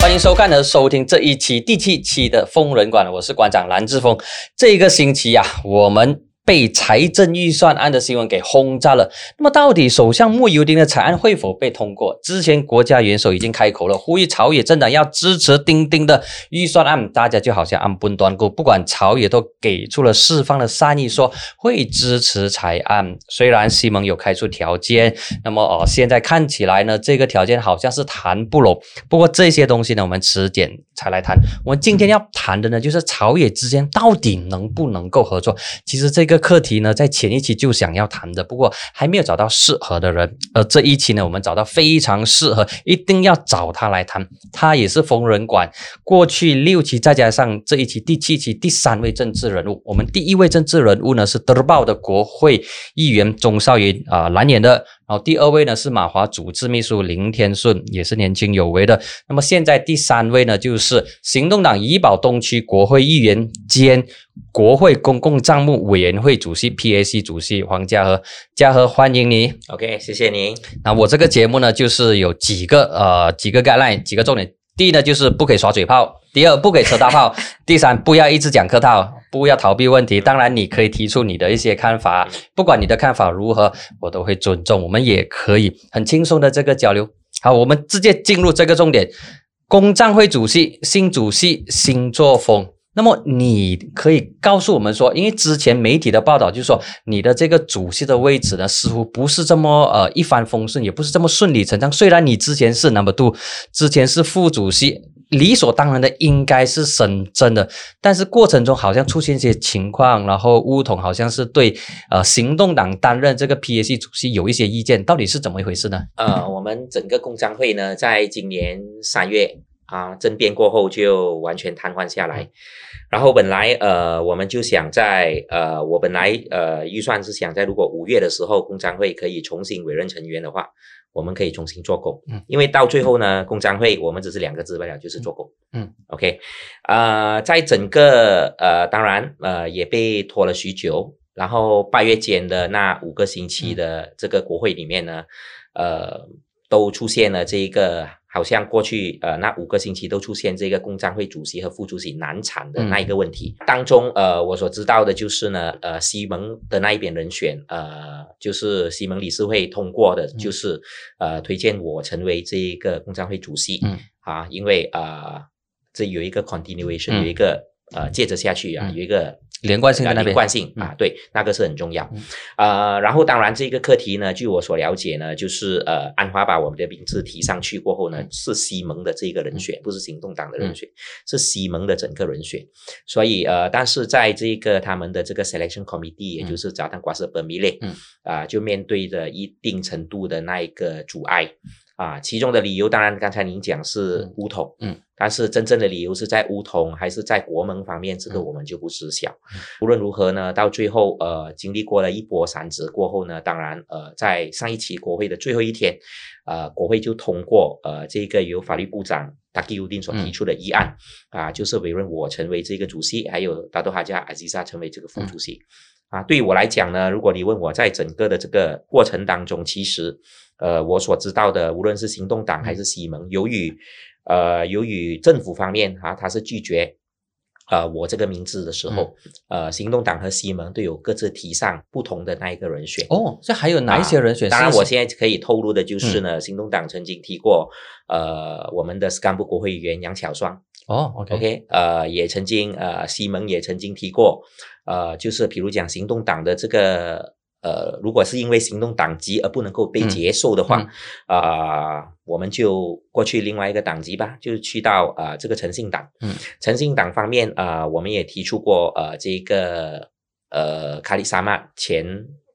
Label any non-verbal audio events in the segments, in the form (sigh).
欢迎收看和收听这一期第七期的疯人馆，我是馆长蓝志峰。这个星期呀，我们。被财政预算案的新闻给轰炸了。那么，到底首相穆尤丁的草案会否被通过？之前国家元首已经开口了，呼吁朝野政党要支持丁丁的预算案。大家就好像按兵端固，不管朝野都给出了释放的善意，说会支持草案。虽然西蒙有开出条件，那么哦，现在看起来呢，这个条件好像是谈不拢。不过这些东西呢，我们迟点才来谈。我们今天要谈的呢，就是朝野之间到底能不能够合作。其实这个。课题呢，在前一期就想要谈的，不过还没有找到适合的人。而这一期呢，我们找到非常适合，一定要找他来谈。他也是疯人馆过去六期，再加上这一期第七期第三位政治人物。我们第一位政治人物呢是德报的国会议员钟少云啊，蓝眼的。然后第二位呢是马华主治秘书林天顺，也是年轻有为的。那么现在第三位呢就是行动党怡保东区国会议员兼国会公共账目委员会主席 PAC 主席黄家和，家和欢迎你。OK，谢谢您。那我这个节目呢就是有几个呃几个概念几个重点。第一呢就是不可以耍嘴炮，第二不可以扯大炮，(laughs) 第三不要一直讲客套。不要逃避问题，当然你可以提出你的一些看法，不管你的看法如何，我都会尊重。我们也可以很轻松的这个交流。好，我们直接进入这个重点。工账会主席新主席新作风，那么你可以告诉我们说，因为之前媒体的报道就是说你的这个主席的位置呢，似乎不是这么呃一帆风顺，也不是这么顺理成章。虽然你之前是 number two，之前是副主席。理所当然的应该是省真的，但是过程中好像出现一些情况，然后乌统好像是对呃行动党担任这个 PAC 主席有一些意见，到底是怎么一回事呢？呃，我们整个工商会呢，在今年三月啊政变过后就完全瘫痪下来，然后本来呃我们就想在呃我本来呃预算是想在如果五月的时候工商会可以重新委任成员的话。我们可以重新做工，嗯，因为到最后呢，工商会我们只是两个字罢了，就是做工，嗯，OK，呃，在整个呃，当然呃，也被拖了许久，然后八月间的那五个星期的这个国会里面呢，呃，都出现了这一个。好像过去呃那五个星期都出现这个工商会主席和副主席难产的那一个问题。当中，呃，我所知道的就是呢，呃，西蒙的那一边人选，呃，就是西蒙理事会通过的，就是呃推荐我成为这一个工商会主席，嗯，啊，因为啊这有一个 continuation，有一个呃接着下去啊，有一个。连贯性的连贯性啊，对，那个是很重要。呃，然后当然这个课题呢，据我所了解呢，就是呃，安华把我们的名字提上去过后呢，是西蒙的这个人选，不是行动党的人选，是西蒙的整个人选。所以呃，但是在这个他们的这个 selection committee，也就是早丹瓜斯本米列，啊，就面对着一定程度的那一个阻碍。啊，其中的理由当然刚才您讲是乌统，嗯，但是真正的理由是在乌统还是在国盟方面，这个我们就不知晓。无论如何呢，到最后呃，经历过了一波三折过后呢，当然呃，在上一期国会的最后一天，呃，国会就通过呃这个由法律部长达基乌丁所提出的议案，啊，就是委任我成为这个主席，还有达多哈加阿吉萨成为这个副主席。啊，对于我来讲呢，如果你问我在整个的这个过程当中，其实。呃，我所知道的，无论是行动党还是西盟，由于呃，由于政府方面啊，他是拒绝呃我这个名字的时候，呃，行动党和西盟都有各自提上不同的那一个人选。哦，这还有哪一些人选？当然，我现在可以透露的就是呢，行动党曾经提过呃，我们的干部国会议员杨巧双。哦，OK，呃，也曾经呃，西蒙也曾经提过，呃，就是比如讲行动党的这个。呃，如果是因为行动党籍而不能够被接受的话，啊，我们就过去另外一个党籍吧，就是去到啊这个诚信党。嗯，诚信党方面啊，我们也提出过呃这个呃卡里沙曼前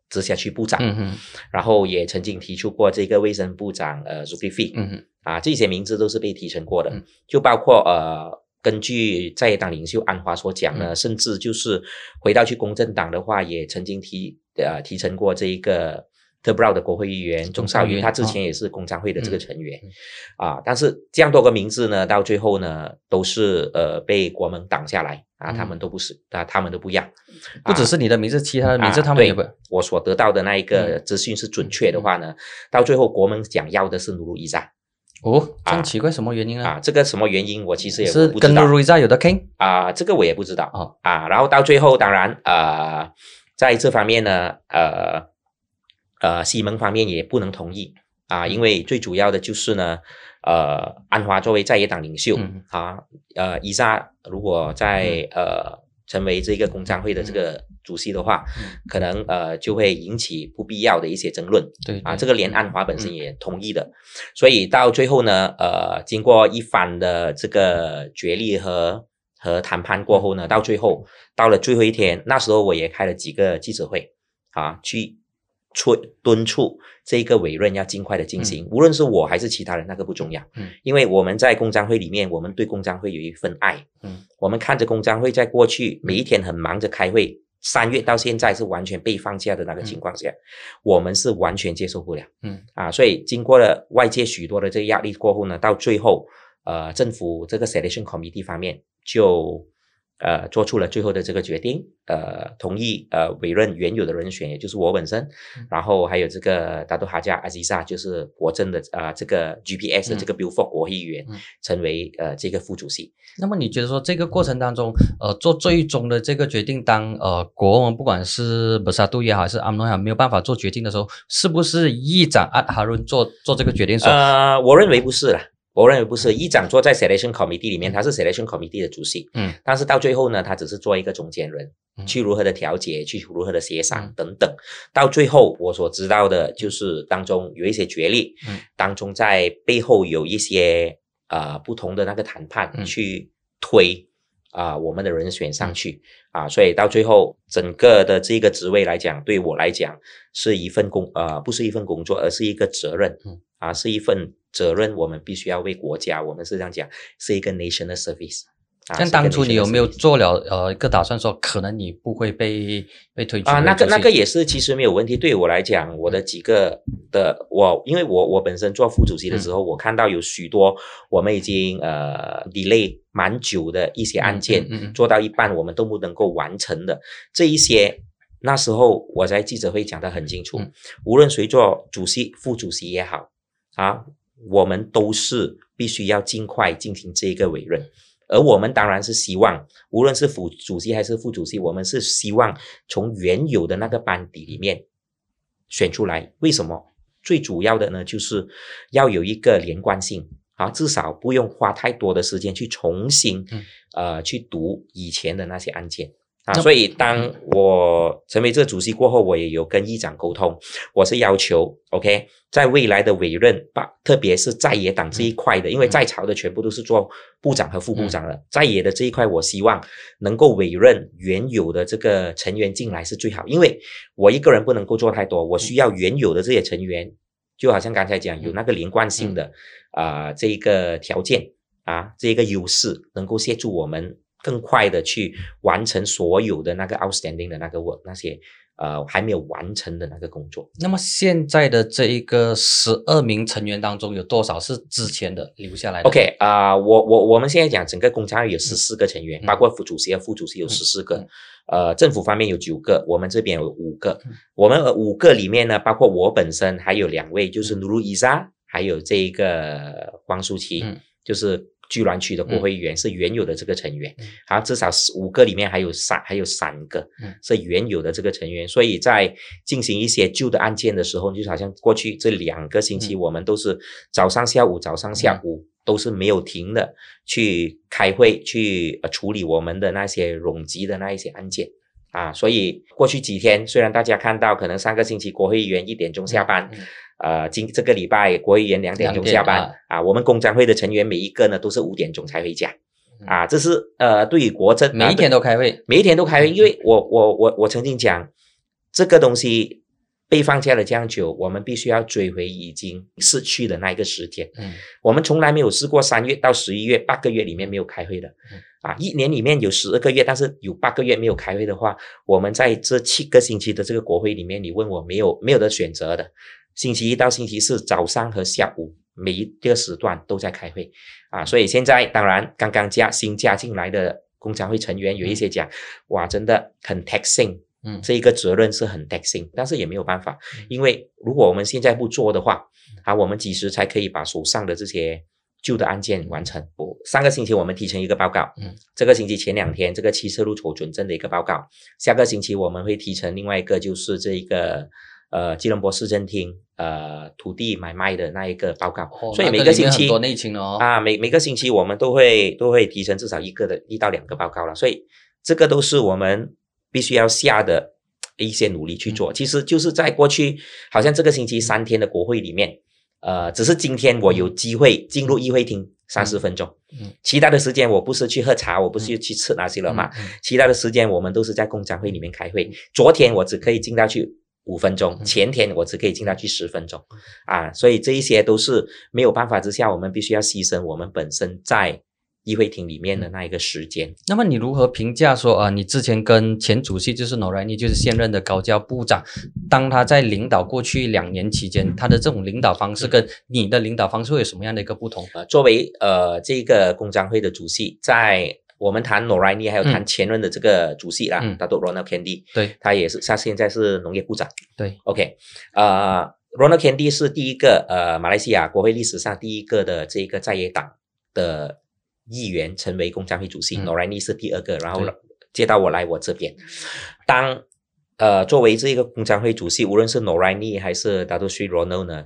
直辖区部长，嗯然后也曾经提出过这个卫生部长呃啊这些名字都是被提成过的，就包括呃。根据在野党领袖安华所讲呢，甚至就是回到去公正党的话，也曾经提呃提成过这一个特布劳的国会议员钟少云，他之前也是工商会的这个成员，啊，但是这样多个名字呢，到最后呢，都是呃被国门挡下来啊，他们都不是啊，他们都不要，不只是你的名字，其他的名字他们也不。我所得到的那一个资讯是准确的话呢，到最后国门想要的是努鲁伊扎哦，这奇怪，什么原因呢？啊，这个什么原因我其实也是不知道。跟路易莎有的啊，这个我也不知道。哦。啊，然后到最后当然呃，在这方面呢，呃呃，西蒙方面也不能同意。啊，因为最主要的就是呢，呃，安华作为在野党领袖、嗯。啊，呃，伊莎如果在、呃成为这个工商会的这个主席的话，嗯。可能呃就会引起不必要的一些争论。对啊，这个连安华本身也同意的，所以到最后呢，呃，经过一番的这个角力和和谈判过后呢，到最后到了最后一天，那时候我也开了几个记者会啊，去催敦促这个委任要尽快的进行，无论是我还是其他人，那个不重要，嗯因为我们在工商会里面，我们对工商会有一份爱，嗯，我们看着工商会在过去每一天很忙着开会。三月到现在是完全被放假的那个情况下，我们是完全接受不了。嗯啊，所以经过了外界许多的这个压力过后呢，到最后，呃，政府这个 selection committee 方面就呃做出了最后的这个决定，呃，同意呃委任原有的人选，也就是我本身，嗯然后还有这个达多哈加阿吉萨，就是国政的啊、呃、这个 GPS 的这个 Buford 国会议员，嗯成为呃这个副主席。那么你觉得说这个过程当中，呃，做最终的这个决定，当呃国王不管是布萨杜也好，还是阿姆诺也好，没有办法做决定的时候，是不是议长阿哈伦做做这个决定说，呃，我认为不是啦。我认为不是，议长坐在 selection committee 里面，他是 selection committee 的主席，嗯，但是到最后呢，他只是做一个中间人，嗯。去如何的调解，去如何的协商嗯。等等。到最后，我所知道的就是当中有一些角力，嗯。当中在背后有一些呃不同的那个谈判嗯。去推啊、我们的人选上去啊，所以到最后整个的这个职位来讲，对我来讲是一份工呃不是一份工作，而是一个责任，嗯。啊是一份责任，我们必须要为国家，我们是这样讲，是一个 national service。啊像当初你有没有做了呃一个打算说，可能你不会被被推举啊，那个那个也是，其实没有问题。对我来讲，我的几个的我，因为我我本身做副主席的时候，我看到有许多我们已经呃 delay 蛮久的一些案件，嗯嗯嗯做到一半我们都不能够完成的这一些。那时候我在记者会讲得很清楚，嗯无论谁做主席、副主席也好啊，我们都是必须要尽快进行这个委任。而我们当然是希望，无论是副主席还是副主席，我们是希望从原有的那个班底里面选出来。为什么？最主要的呢，就是要有一个连贯性啊，至少不用花太多的时间去重新、嗯呃去读以前的那些案件。啊，所以当我成为这个主席过后，我也有跟议长沟通，我是要求，OK，在未来的委任，把特别是在野党这一块的，因为在朝的全部都是做部长和副部长了，在野的这一块，我希望能够委任原有的这个成员进来是最好，因为我一个人不能够做太多，我需要原有的这些成员，就好像刚才讲有那个连贯性的啊、这一个条件啊，这一个优势，能够协助我们更快的去完成所有的那个 outstanding 的那个 work，那些呃还没有完成的那个工作。那么现在的这一个十二名成员当中，有多少是之前的留下来的？OK 啊、我我我们现在讲整个工商会有十四个成员，嗯。包括副主席和副主席有十四个，嗯。呃，政府方面有九个，我们这边有五个。嗯。我们呃五个里面呢，包括我本身还有两位，嗯就是努鲁伊莎，还有这一个黄舒淇，嗯。就是居銮区的国会议员，是原有的这个成员嗯。好，至少是五个里面还有三还有三个嗯。是原有的这个成员，所以在进行一些旧的案件的时候，就好像过去这两个星期，嗯。我们都是早上下午早上下午。都是没有停的去开会，去呃处理我们的那些冗积的那一些案件。啊，所以过去几天，虽然大家看到可能上个星期国会议员一点钟下班，嗯呃，今这个礼拜国会议员两点钟下班啊啊我们工商会的成员每一个呢都是五点钟才回家嗯啊，这是呃对于国政每一天都开会，每一天都开会，嗯因为我我我我曾经讲，这个东西被放假了这样久，我们必须要追回已经逝去的那一个时间。嗯我们从来没有试过三月到十一月八个月里面没有开会的嗯啊，一年里面有十二个月，但是有八个月没有开会的话，我们在这七个星期的这个国会里面，你问我没有没有的选择的，星期一到星期四早上和下午每一个时段都在开会。啊，所以现在当然刚刚加新加进来的工商会成员有一些讲，哇，真的很 taxing，嗯。这一个责任是很 taxing，但是也没有办法，因为如果我们现在不做的话，啊，我们几时才可以把手上的这些旧的案件完成？我上个星期我们提成一个报告，嗯，这个星期前两天这个汽车路筹准证的一个报告，下个星期我们会提成另外一个就是这一个呃吉隆坡市政厅呃土地买卖的那一个报告，哦所以每个星期里面很多内情哦，啊，每每个星期我们都会都会提成至少一个的一到两个报告了，所以这个都是我们必须要下的一些努力去做。嗯。其实就是在过去，好像这个星期三天的国会里面，呃，只是今天我有机会进入议会厅三十分钟，嗯其他的时间我不是去喝茶，我不是去吃那些了嘛，嗯嗯。其他的时间我们都是在工商会里面开会。昨天我只可以进到去五分钟，嗯前天我只可以进到去十分钟，啊，所以这一些都是没有办法之下，我们必须要牺牲我们本身在议会厅里面的那一个时间。那么你如何评价说啊、你之前跟前主席就是 n o r a n i 就是现任的高教部长，当他在领导过去两年期间，他的这种领导方式跟你的领导方式会有什么样的一个不同？呃，作为呃这个工商会的主席，在我们谈 n o r a n i 还有谈前任的这个主席啦，嗯。大多 Ronald Candy，对。他也是他现在是农业部长。对，OK，呃，Ronald Candy 是第一个呃马来西亚国会历史上第一个的这个在野党的议员成为工商会主席、嗯。N o r a n i 是第二个，然后接到我来我这边，当呃作为这个工商会主席，无论是 n o r a n i 还是 d a t o s r Ronald 呢，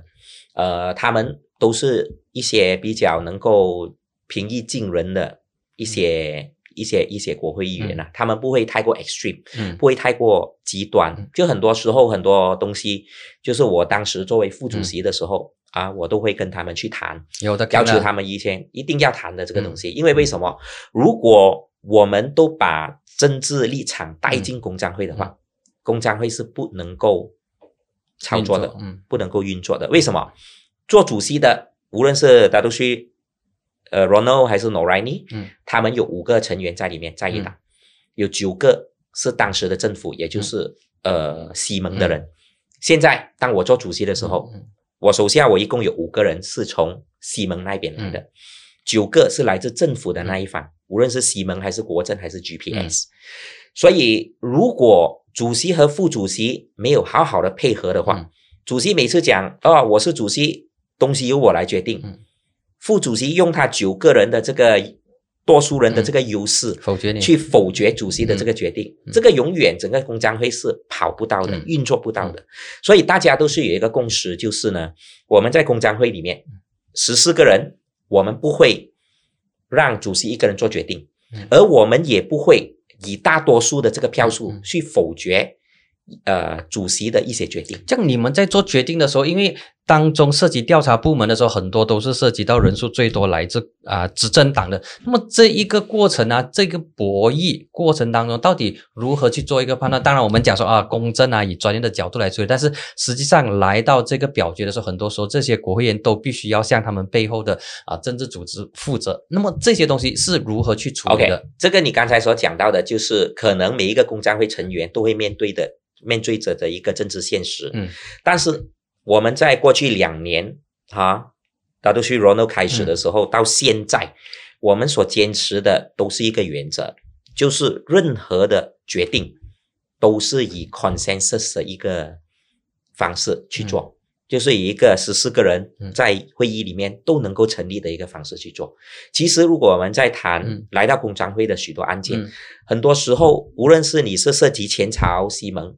呃，他们都是一些比较能够平易近人的一些、一些一些国会议员啊，他们不会太过 extreme，嗯不会太过极端嗯。就很多时候很多东西，就是我当时作为副主席的时候、啊，我都会跟他们去谈，有的要求他们一些一定要谈的这个东嗯西。因为为什么？如果我们都把政治立场带进工商会的话，工商会是不能够操作的，嗯不能够运作的。为什么？做主席的，无论是达杜西、呃 Ronald 还是 Noraini，嗯。他们有五个成员在里面，在野党、有九个是当时的政府，也就是、呃西蒙的人。现在当我做主席的时候，嗯我手下我一共有五个人是从西蒙那边来的，嗯。九个是来自政府的那一方，无论是西蒙还是国政还是 GPS。所嗯。以，如果主席和副主席没有好好的配合的话，嗯。主席每次讲哦我是主席，东西由我来决定，嗯副主席用他九个人的这个多数人的这个优势，否决你。去否决主席的这个决定，嗯。这个永远整个工商会是跑不到的，嗯。运作不到的。所以大家都是有一个共识，就是呢，我们在工商会里面嗯十四个人，我们不会让主席一个人做决定，嗯。而我们也不会以大多数的这个票数去否决呃主席的一些决定。像你们在做决定的时候，因为当中涉及调查部门的时候，很多都是涉及到人数最多来自啊、执政党的。那么这一个过程啊，这个博弈过程当中，到底如何去做一个判断？当然，我们讲说啊，公正啊，以专业的角度来处理，但是实际上来到这个表决的时候，很多时候这些国会议员都必须要向他们背后的啊政治组织负责。那么这些东西是如何去处理的？这个你刚才所讲到的，就是可能每一个工商会成员都会面对的、面对着的一个政治现实。嗯，但是我们在过去两年哈，大都去 Ronald 开始的时候、到现在，我们所坚持的都是一个原则，就是任何的决定都是以 consensus 的一个方式去做。就是以一个十四个人嗯在会议里面都能够成立的一个方式去做。其实，如果我们在谈嗯来到工商会的许多案件，嗯很多时候，无论是你是涉及前朝西蒙，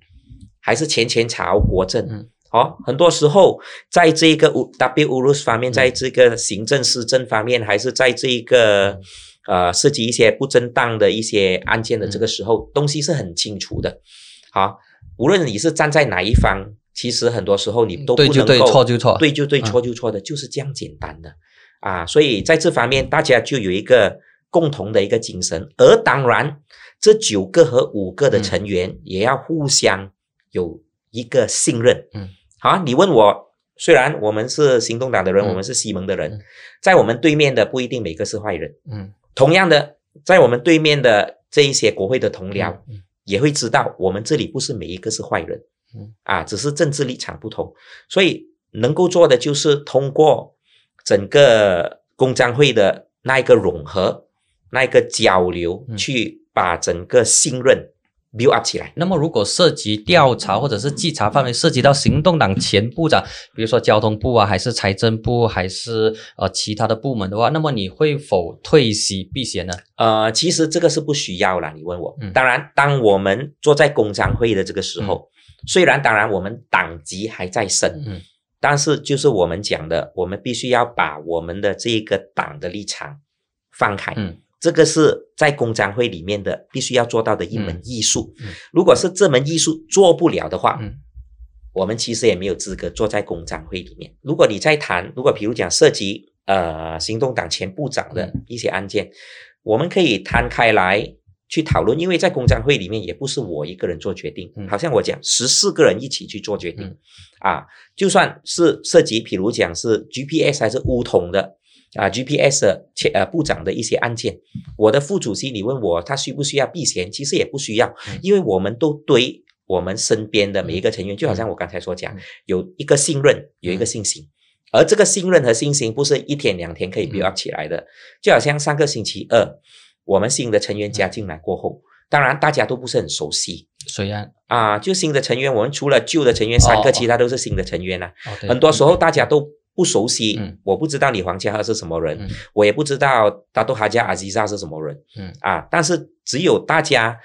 还是前前朝国政，嗯。哦，很多时候在这个 W W Urus 方面，嗯。在这个行政施政方面，还是在这个呃涉及一些不正当的一些案件的这个时候，东西是很清楚的。好，无论你是站在哪一方，其实很多时候你都不对就对能够错就错对就对，嗯。错就错的，就是这样简单的。啊。所以在这方面，大家就有一个共同的一个精神，而当然，这九个和五个的嗯。成员也要互相有一个信任。嗯，好，你问我，虽然我们是行动党的人，嗯。我们是西蒙的人嗯，在我们对面的不一定每个是坏人。嗯。同样的，在我们对面的这一些国会的同僚嗯也会知道，我们这里不是每一个是坏人，嗯。啊，只是政治立场不同，所以能够做的就是通过整个公商会的那一个融合、那一个交流，嗯。去把整个信任 build up 起来。那么，如果涉及调查或者是稽查范围涉及到行动党前部长，比如说交通部啊，还是财政部，还是呃其他的部门的话，那么你会否退席避嫌呢？呃，其实这个是不需要啦，你问我。嗯当然，当我们坐在工商会的这个时候，虽然当然我们党籍还在身，嗯但是就是我们讲的，我们必须要把我们的这一个党的立场放开。嗯这个是在公章会里面的必须要做到的一门嗯艺术。嗯如果是这门艺术做不了的话，嗯我们其实也没有资格坐在公章会里面。如果你在谈，如果比如讲涉及呃行动党前部长的嗯一些案件，我们可以摊开来去讨论，因为在公章会里面也不是我一个人做决定，嗯好像我讲十四个人一起去做决定、嗯啊，就算是涉及，比如讲是 GPS 还是乌统的。啊，GPS 呃部长的一些案件，我的副主席，你问我他需不需要避嫌，其实也不需要，嗯。因为我们都对我们身边的每一个成员，就好像我刚才所讲嗯，有一个信任，有一个信心，而这个信任和信心不是一天两天可以嗯。build up 起来的，就好像上个星期二我们新的成员加进来过后，当然大家都不是很熟悉虽然啊，就新的成员，我们除了旧的成员三哦。个，其他都是新的成员啊，很多时候大家都。不熟悉，嗯。我不知道你黄家和是什么人，嗯。我也不知道达多哈加阿吉萨是什么人，嗯。啊，但是只有大家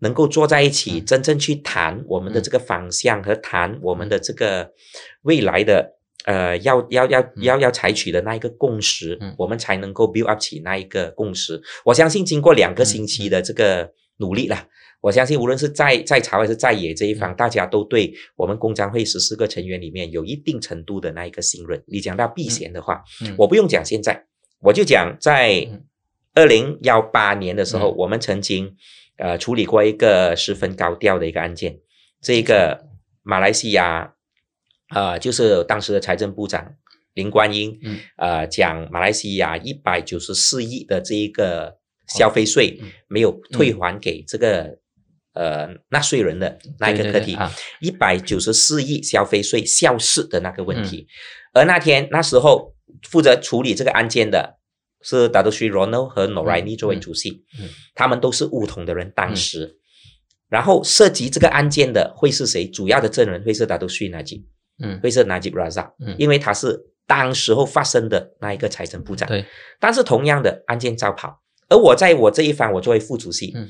能够坐在一起，嗯。真正去谈我们的这个方向和谈我们的这个未来的呃要要要要要采取的那一个共识，嗯。我们才能够 build up 起那一个共识。我相信经过两个星期的这个努力啦。我相信，无论是在在朝还是在野这一方，大家都对我们工商会十四个成员里面有一定程度的那一个信任。你讲到避嫌的话，嗯。我不用讲现在，我就讲在嗯。二零幺八年的时候，嗯。我们曾经呃处理过一个十分高调的一个案件，这个马来西亚呃就是当时的财政部长林冠英，嗯。呃讲马来西亚一百九十四亿的这一个消费税嗯。没有退还给这个。呃，纳税人的那一个课题，一百九十四亿消费税消失的那个问嗯题。而那天那时候负责处理这个案件的是达多西 Ronald 和 Noraini 作为主席，嗯他们都是乌统的人，当时。然后涉及这个案件的会是谁？主要的证人会是达多西 Najib，嗯会是 Najib Razak，、嗯因为他是当时候发生的那一个财政部长。对但是同样的案件照跑，而我在我这一方，我作为副主席，嗯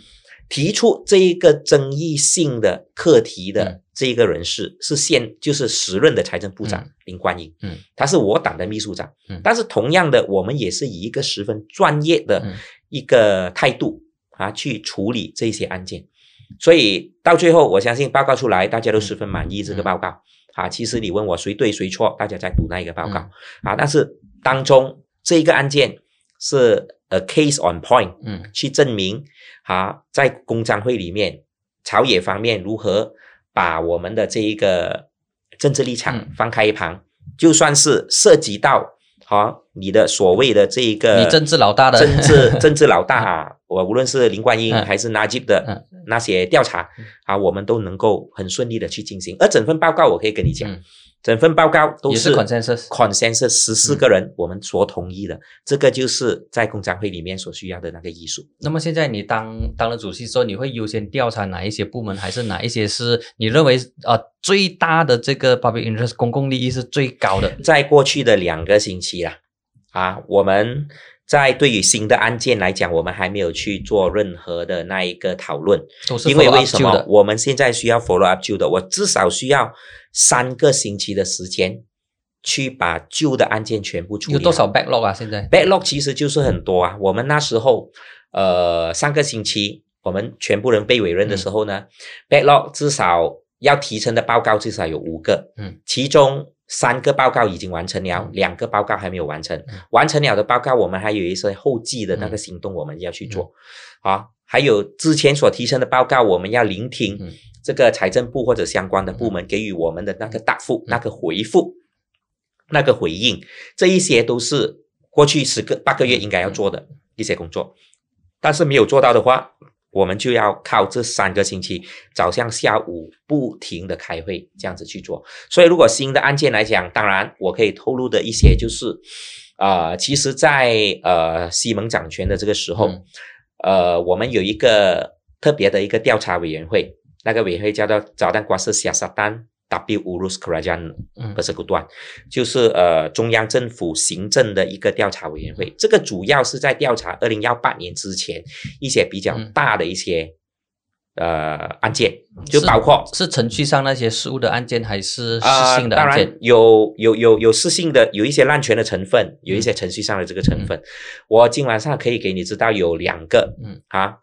提出这一个争议性的课题的嗯。这一个人士、是现就是时任的财政部长、嗯。林冠英，嗯，他是我党的秘书长，嗯。但是同样的，我们也是以一个十分专业的嗯。一个态度、啊去处理这些案件，所以到最后，我相信报告出来，大家都十分满意这个报告。啊，其实你问我谁对谁错，大家在读那一个报告、嗯。啊，但是当中这一个案件是 a case on point，嗯。去证明啊，在公章会里面，朝野方面如何把我们的这一个政治立场嗯。放开一旁，就算是涉及到啊你的所谓的这一个你政治老大的。政治 (laughs) 政治老大啊，我无论是林冠英嗯。还是 Najib 的嗯。那些调查啊，我们都能够很顺利的去进行。而整份报告，我可以跟你讲嗯，整份报告都是 consensus consensus 十四个人我们所同意的，这个就是在公章会里面所需要的那个艺术。那么现在你当当了主席之后，你会优先调查哪一些部门，还是哪一些是你认为呃最大的这个 public interest 公共利益是最高的？在过去的两个星期啊，啊，我们在对于新的案件来讲，我们还没有去做任何的那一个讨论，因为为什？么我们现在需要 follow up 旧的？我至少需要三个星期的时间去把旧的案件全部处理。有多少 backlog 啊？现在 backlog 其实就是很多啊。我们那时候，呃，上个星期我们全部人被委任的时候呢、b a c k l o g 至少要提成的报告至少有五个，嗯，其中三个报告已经完成了，嗯。两个报告还没有完成。嗯。完成了的报告，我们还有一些后继的那个嗯。行动我们要去做，啊，还有之前所提升的报告，我们要聆听嗯。这个财政部或者相关的部门给予我们的那个答复、那个回复、那个回应，这一些都是过去十个八个月应该要做的一些工作。但是没有做到的话，我们就要靠这三个星期早上下午不停的开会，这样子去做。所以如果新的案件来讲，当然我可以透露的一些就是，呃，其实，在呃西蒙掌权的这个时候，嗯呃，我们有一个特别的一个调查委员会，那个委员会叫做炸弹瓜斯西亚萨丹 W Urus Kerajaan 嗯 Persekutuan，就是呃中央政府行政的一个调查委员会。这个主要是在调查二零幺八年之前一些比较嗯大的一些、呃案件，就包括是程序上那些事务的案件，还是啊、事性的当然案件？有有有有事性的，有一些滥权的成分，有一嗯些程序上的这个成分。我今晚上可以给你知道有两个，嗯啊，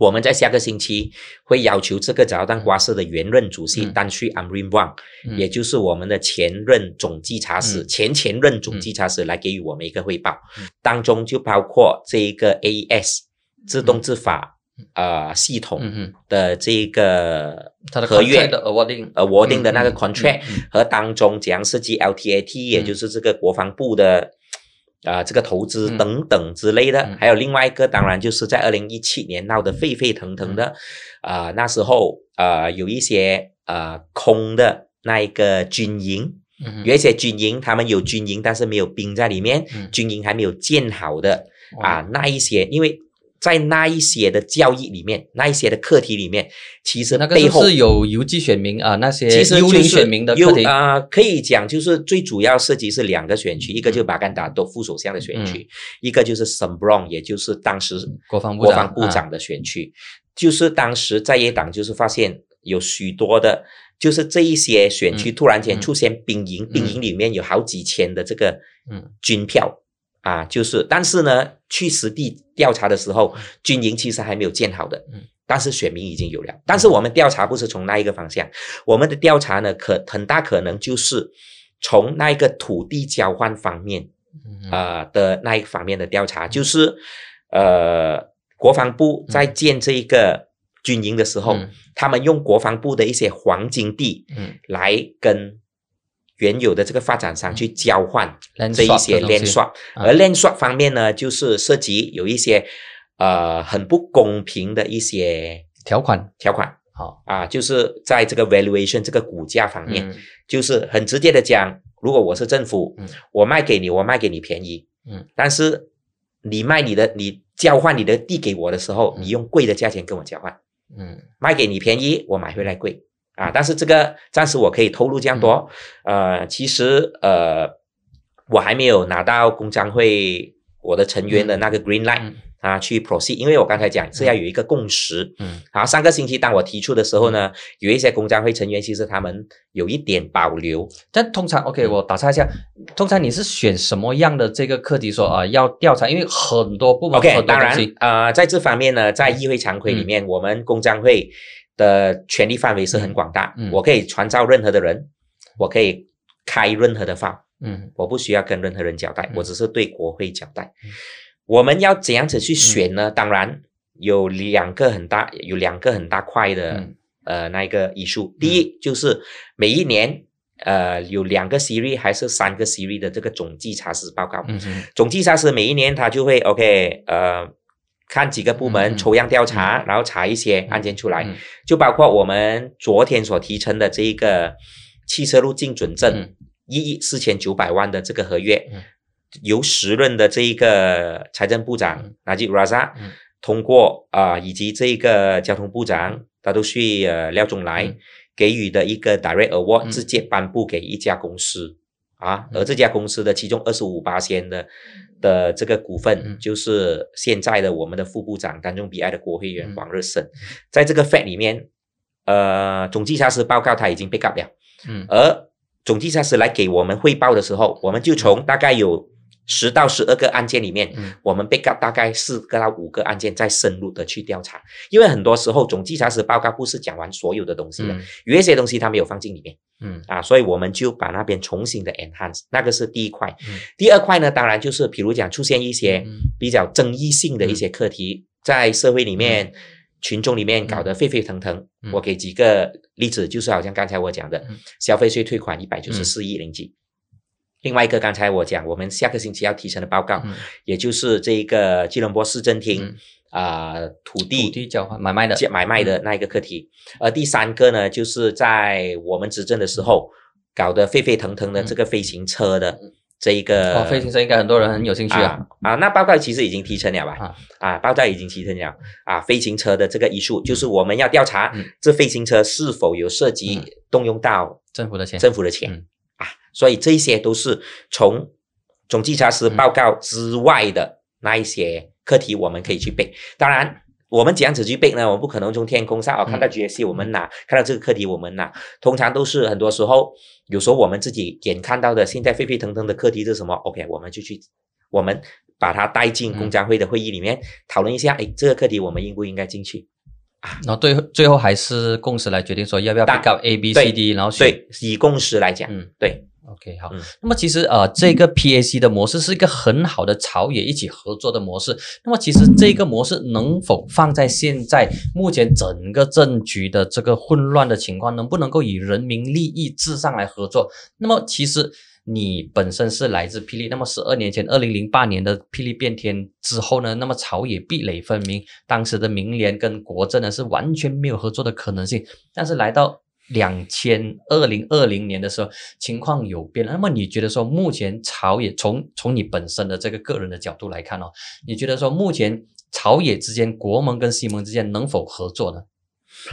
我们在下个星期会要求这个早丹瓜社的原任主席嗯。丹旭 Amrin Wang，、嗯。也就是我们的前任总稽查司、嗯。前前任总稽查室来给予我们一个汇报，嗯。当中就包括这一个 AES 自动执法、呃系统的这个合约的 awarding，呃 awarding 的那个 contract、嗯和当中怎样设计 LTAT，、也就是这个国防部的啊、这个投资嗯。等等之类的，嗯。还有另外一个当然就是在二零一七年闹得沸沸腾腾的，啊、那时候呃有一些呃空的那一个军营，嗯有一些军营他们有军营，但是没有兵在里面，嗯。军营还没有建好的哦啊，那一些因为。在那一些的教义里面，那一些的课题里面，其实那个背后是有邮寄选民啊，那些其实就是幽灵选民的有课题，啊、可以讲就是最主要涉及是两个选区，一个就是巴干达多副首相的选区，一个就是 s a m b r o n 也就是当时国防部国防部长的选区。就是当时在野党就是发现有许多的，就是这一些选区嗯。突然间嗯出现兵营，兵营里面有好几千的这个嗯。军票。啊，就是，但是呢，去实地调查的时候，军营其实还没有建好的，嗯但是选民已经有了。但是我们调查不是从那一个方向，我们的调查呢，可很大可能就是从那一个土地交换方面，啊呃的那一方面的调查，就是呃，国防部在建这一个军营的时候，嗯他们用国防部的一些黄金地嗯来跟原有的这个发展商去交换这一些的东西。land swap，啊。而 land swap 方面呢，就是涉及有一些呃很不公平的一些条款。条款好，啊，就是在这个 valuation 这个股价方面，嗯。就是很直接的讲，如果我是政府，嗯。我卖给你，我卖给你便宜，嗯，但是你卖你的，你交换你的地给我的时候，嗯。你用贵的价钱跟我交换，嗯。卖给你便宜，我买回来贵啊。但是这个暂时我可以透露这样多，呃，其实呃，我还没有拿到工商会我的成员的那个 green light、嗯啊去 proceed，因为我刚才讲是要有一个共识。嗯好，上个星期当我提出的时候呢，有一些工商会成员其实他们有一点保留，但通常，OK，嗯我打岔一下，通常你是选什么样的这个课题说啊、要调查？因为很多部门 OK，当然啊，，呃，在这方面呢，在议会常规里面，我们工商会的权力范围是很广大，我可以传召任何的人，我可以开任何的发，嗯我不需要跟任何人交代，嗯我只是对国会交代。我们要怎样子去选嗯呢？当然有两个很大，有两个很大块的、嗯呃那一个艺术。第一就是每一年呃有两个 series 还是三个 series 的这个总稽查实报告。总稽查实每一年他就会 OK 呃看几个部门抽样调查，然后查一些案件出来，嗯。就包括我们昨天所提成的这一个汽车路径准证嗯。一亿四千九百万的这个合约，嗯。由时任的这一个财政部长嗯。Najib Razak 嗯。通过啊、以及这个交通部长他都去呃廖仲来嗯。给予的一个 Direct Award，、嗯。直接颁布给一家公司啊，嗯而这家公司的其中二十五八仙的的这个股份，嗯。就是现在的我们的副部长当中比爱的国会议员嗯。黄日升，在这个 Fact 里面，呃，总稽查师报告他已经被 up 了。嗯。而总稽查师来给我们汇报的时候，我们就从大概有十到十二个案件里面，嗯。我们被 up 大概四个到五个案件，再深入的去调查。因为很多时候总稽查师报告不是讲完所有的东西的，嗯。有一些东西他没有放进里面嗯。啊，所以我们就把那边重新的 enhance，那个是第一块。嗯。第二块呢，当然就是比如讲出现一些嗯比较争议性的一些课题，在社会里面。群众里面搞得沸沸腾腾，嗯。我给几个例子，就是好像刚才我讲的，嗯。消费税退款一百九十四亿零几。另外一个，刚才我讲，我们下个星期要提成的报告，嗯。也就是这个吉隆坡市政厅、嗯啊、土地土地交换买卖的，买卖的那一个课题。而第三个呢，就是在我们执政的时候搞得沸沸腾腾的这个飞行车的这一个哦，飞行车应该很多人很有兴趣啊。啊啊，那报告其实已经提成了吧？啊啊，报告已经提成了啊。飞行车的这个一数，就是我们要调查嗯这飞行车是否有涉及嗯动用到政府的钱，政府的钱、嗯啊，所以这些都是从总稽查司嗯报告之外的那一些课题，我们可以去背。当然，我们怎样子去背呢？我们不可能从天空上哦，看到嗯 GSC 我们拿，看到这个课题我们拿，通常都是很多时候，有时候我们自己眼看到的现在沸沸腾腾的课题是什么？OK，我们就去，我们把它带进嗯工商会的会议里面、讨论一下，哎，这个课题我们应不应该进去？然后最后最后还是共识来决定说要不要当 pick up A、B、C、D，然后选对，以共识来讲，嗯对。OK，好。嗯那么其实呃，这个 PAC 的模式是一个很好的朝野一起合作的模式。那么其实这个模式能否放在现在目前整个政局的这个混乱的情况，能不能够以人民利益至上来合作？那么其实你本身是来自霹雳，那么十二年前，二零零八年的霹雳变天之后呢，那么朝野壁垒分明，当时的民联跟国政呢是完全没有合作的可能性。但是来到两千二零二零年的时候，情况有变。那么你觉得说，目前朝野从从你本身的这个个人的角度来看哦，你觉得说目前朝野之间，国盟跟西盟之间能否合作呢？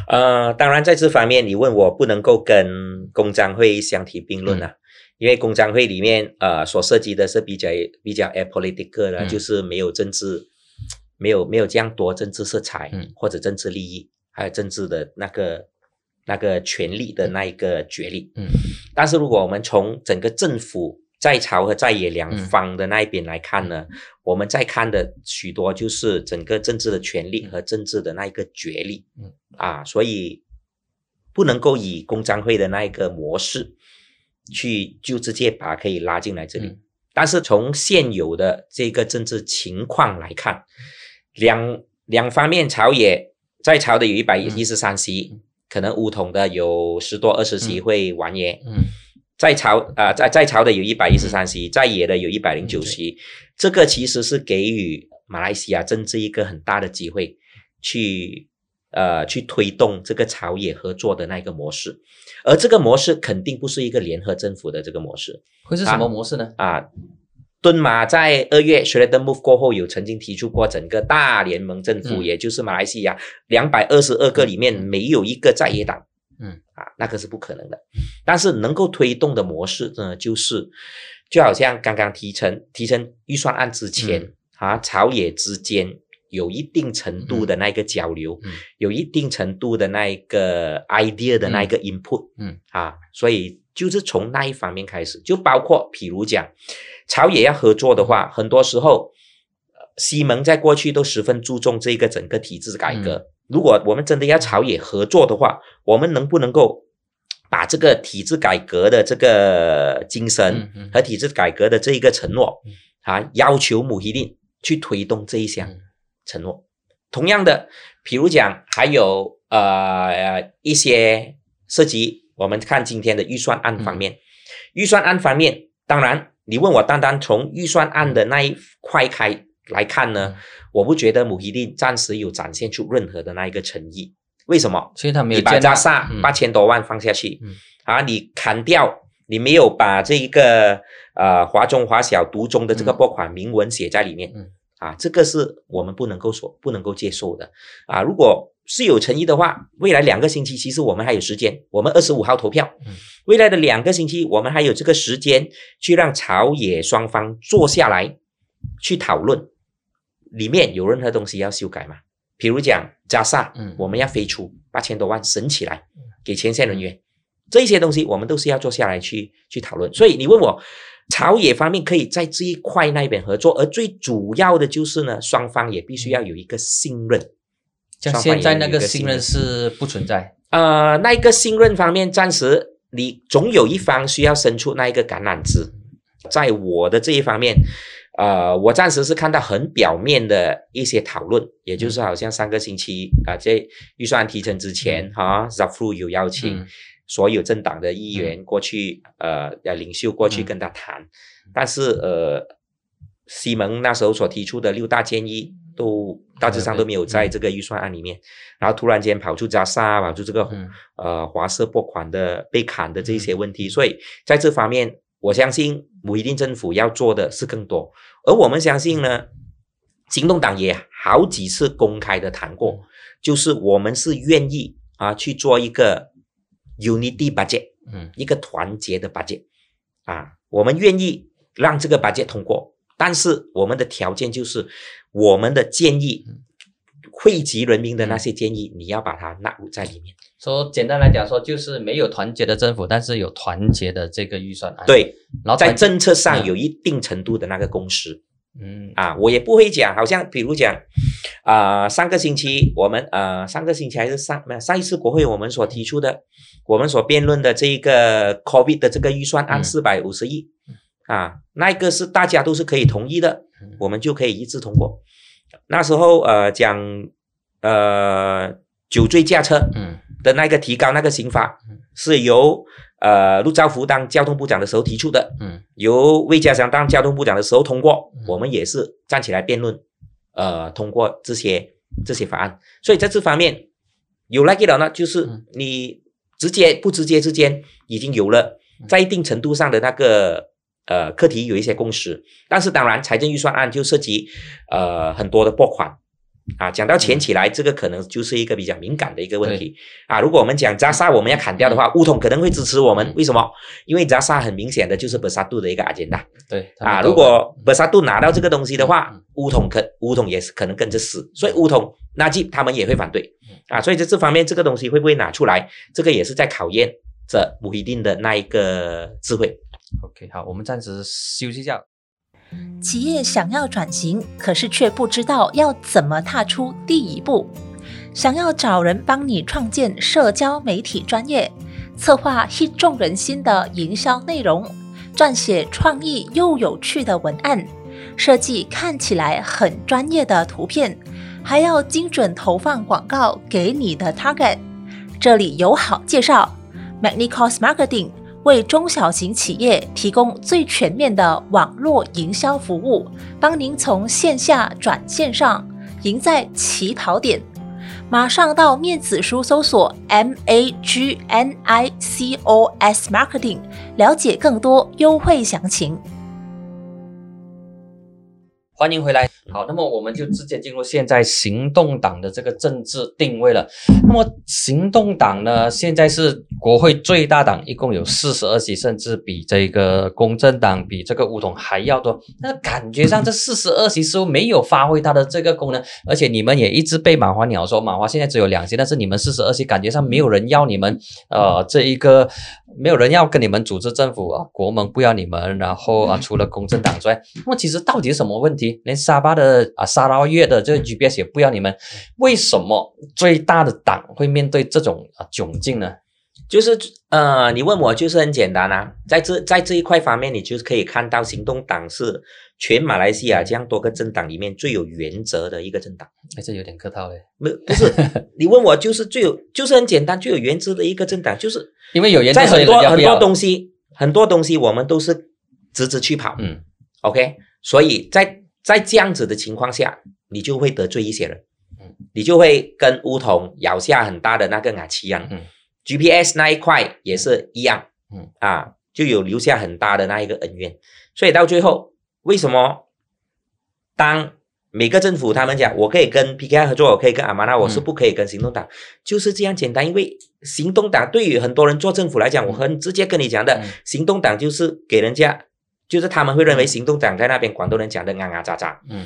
呃，当然在这方面，你问我不能够跟工商会相提并论啊，因为工商会里面呃所涉及的是比较比较 apolitical 的，嗯就是没有政治，没有没有这样多政治色彩、嗯或者政治利益，还有政治的那个那个权力的那一个角力。嗯。但是如果我们从整个政府在朝和在野两嗯。方的那一边来看呢，我们在看的许多就是整个政治的权力和政治的那一个角力，嗯。啊，所以不能够以工商会的那一个模式去就直接把可以拉进来这里。嗯。但是从现有的这个政治情况来看，两两方面朝野在朝的有一百一十三席，嗯可能乌统的有十多二十席嗯会完耶。嗯在朝啊、在在朝的有一百一十三席，在野的有一百零九席，这个其实是给予马来西亚政治一个很大的机会，去呃去推动这个朝野合作的那个模式，而这个模式肯定不是一个联合政府的这个模式会是什么模式呢？啊。敦马在二月 s h r e d e Move 过后，有曾经提出过整个大联盟政府，也就是马来西亚两百二十二个里面没有一个在野党。嗯啊，那个是不可能的。但是能够推动的模式呢，就是就好像刚刚提成提成预算案之前、啊，朝野之间有一定程度的那个交流，嗯有一定程度的那一个 idea 的那一个 input，嗯啊，所以就是从那一方面开始，就包括譬如讲朝野要合作的话，很多时候。呃西蒙在过去都十分注重这个整个体制改革。嗯如果我们真的要朝野合作的话，我们能不能够把这个体制改革的这个精神和体制改革的这一个承诺嗯啊，要求穆希令去推动这一项嗯承诺？同样的，比如讲还有呃一些涉及我们看今天的预算案方面，嗯预算案方面，当然你问我单单从预算案的那一块开来看呢，嗯我不觉得穆希丁暂时有展现出任何的那一个诚意。为什么？所以他没有你把接纳加萨嗯八千多万放下去，嗯啊，你砍掉，你没有把这一个呃华中华小独中的这个嗯拨款明文写在里面，嗯啊，这个是我们不能够所不能够接受的啊。如果是有诚意的话，未来两个星期其实我们还有时间，我们二十五号投票，嗯未来的两个星期我们还有这个时间去让朝野双方坐下来去讨论，里面有任何东西要修改吗？比如讲加萨，嗯我们要飞出八千多万省起来给前线人员，这些东西我们都是要坐下来去去讨论。所以你问我朝野方面可以在这一块那边合作，而最主要的就是呢，双方也必须要有一个信任。像现在那个个信任是不存在。呃，那一个信任方面，暂时你总有一方需要伸出那一个橄榄枝。在我的这一方面，呃，我暂时是看到很表面的一些讨论，也就是好像上个星期啊、在预算提成之前，哈、z a f r u 有邀请嗯。所有政党的议员过去，呃，呃，领袖过去嗯。跟他谈，但是呃，西蒙那时候所提出的六大建议，都大致上都没有在这个预算案里面。然后突然间跑出加沙，跑出这个呃华社拨款的被砍的这些问题，所以在这方面，我相信不一定政府要做的是更多。而我们相信呢，行动党也好几次公开的谈过，就是我们是愿意啊去做一个 unity budget，嗯，一个团结的 budget，啊，我们愿意让这个 budget 通过，但是我们的条件就是我们的建议。汇集人民的那些建议，你要把它纳入在里面。说简单来讲，说就是没有团结的政府，但是有团结的这个预算案。对，然后在政策上有一定程度的那个共识。嗯啊，我也不会讲，好像比如讲啊，上个星期我们呃，上个星期还是上没有上一次国会我们所提出的，我们所辩论的这一个 COVID 的这个预算案四百五十亿啊，那一个是大家都是可以同意的，我们就可以一致通过。那时候呃讲呃酒醉驾车的那个提高那个刑罚是由呃陆兆福当交通部长的时候提出的，嗯由魏家祥当交通部长的时候通过，我们也是站起来辩论，呃通过这些这些法案。所以在这方面有那个了呢，就是你直接不直接之间已经有了在一定程度上的那个。呃，课题有一些共识，但是当然，财政预算案就涉及呃很多的拨款啊。讲到钱起来，这个可能就是一个比较敏感的一个问题啊。如果我们讲扎萨我们要砍掉的话，乌统可能会支持我们。为什么？因为扎萨很明显的就是博沙杜的一个阿坚达。对啊，如果博沙杜拿到这个东西的话，乌统可乌统也是可能跟着死，所以乌统那基他们也会反对啊。所以在这方面，这个东西会不会拿出来，这个也是在考验着不一定的那一个智慧。OK，好，我们暂时休息一下。企业想要转型，可是却不知道要怎么踏出第一步。想要找人帮你创建社交媒体专业，策划 hit 众人心的营销内容，撰写创意又有趣的文案，设计看起来很专业的图片，还要精准投放广告给你的 target。这里有好介绍，Magnicos Marketing。为中小型企业提供最全面的网络营销服务，帮您从线下转线上，赢在起跑点。马上到面子书搜索 M A G N I C O S Marketing，了解更多优惠详情。欢迎回来。好，那么我们就直接进入现在行动党的这个政治定位了。那么行动党呢，现在是国会最大党，一共有四十二席，甚至比这个公正党、比这个乌统还要多。那感觉上这四十二席似乎没有发挥它的这个功能，而且你们也一直被马华鸟说，马华现在只有两席，但是你们四十二席，感觉上没有人要你们，呃，这一个。没有人要跟你们组织政府啊，国盟不要你们，然后啊，除了公正党之外，那么其实到底是什么问题？连沙巴的啊沙拉越的这个 GPS 也不要你们，为什么最大的党会面对这种啊窘境呢？就是呃，你问我就是很简单啊，在这在这一块方面，你就可以看到行动党是全马来西亚这样多个政党里面最有原则的一个政党。哎，这有点客套嘞。没不是，你问我就是最有，就是很简单，最有原则的一个政党，就是因为有原则，在很多很多东西，很多东西我们都是直直去跑。嗯，OK，所以在在这样子的情况下，你就会得罪一些人，嗯，你就会跟乌统咬下很大的那个牙齿一样，嗯。GPS 那一块也是一样，嗯。啊，就有留下很大的那一个恩怨，所以到最后，为什么当每个政府他们讲我可以跟 PKI 合作，我可以跟阿玛纳，我是不可以跟行动党，就是这样简单。因为行动党对于很多人做政府来讲，我很直接跟你讲的，行动党就是给人家，就是他们会认为行动党在那边广东人讲的啊啊喳喳，嗯。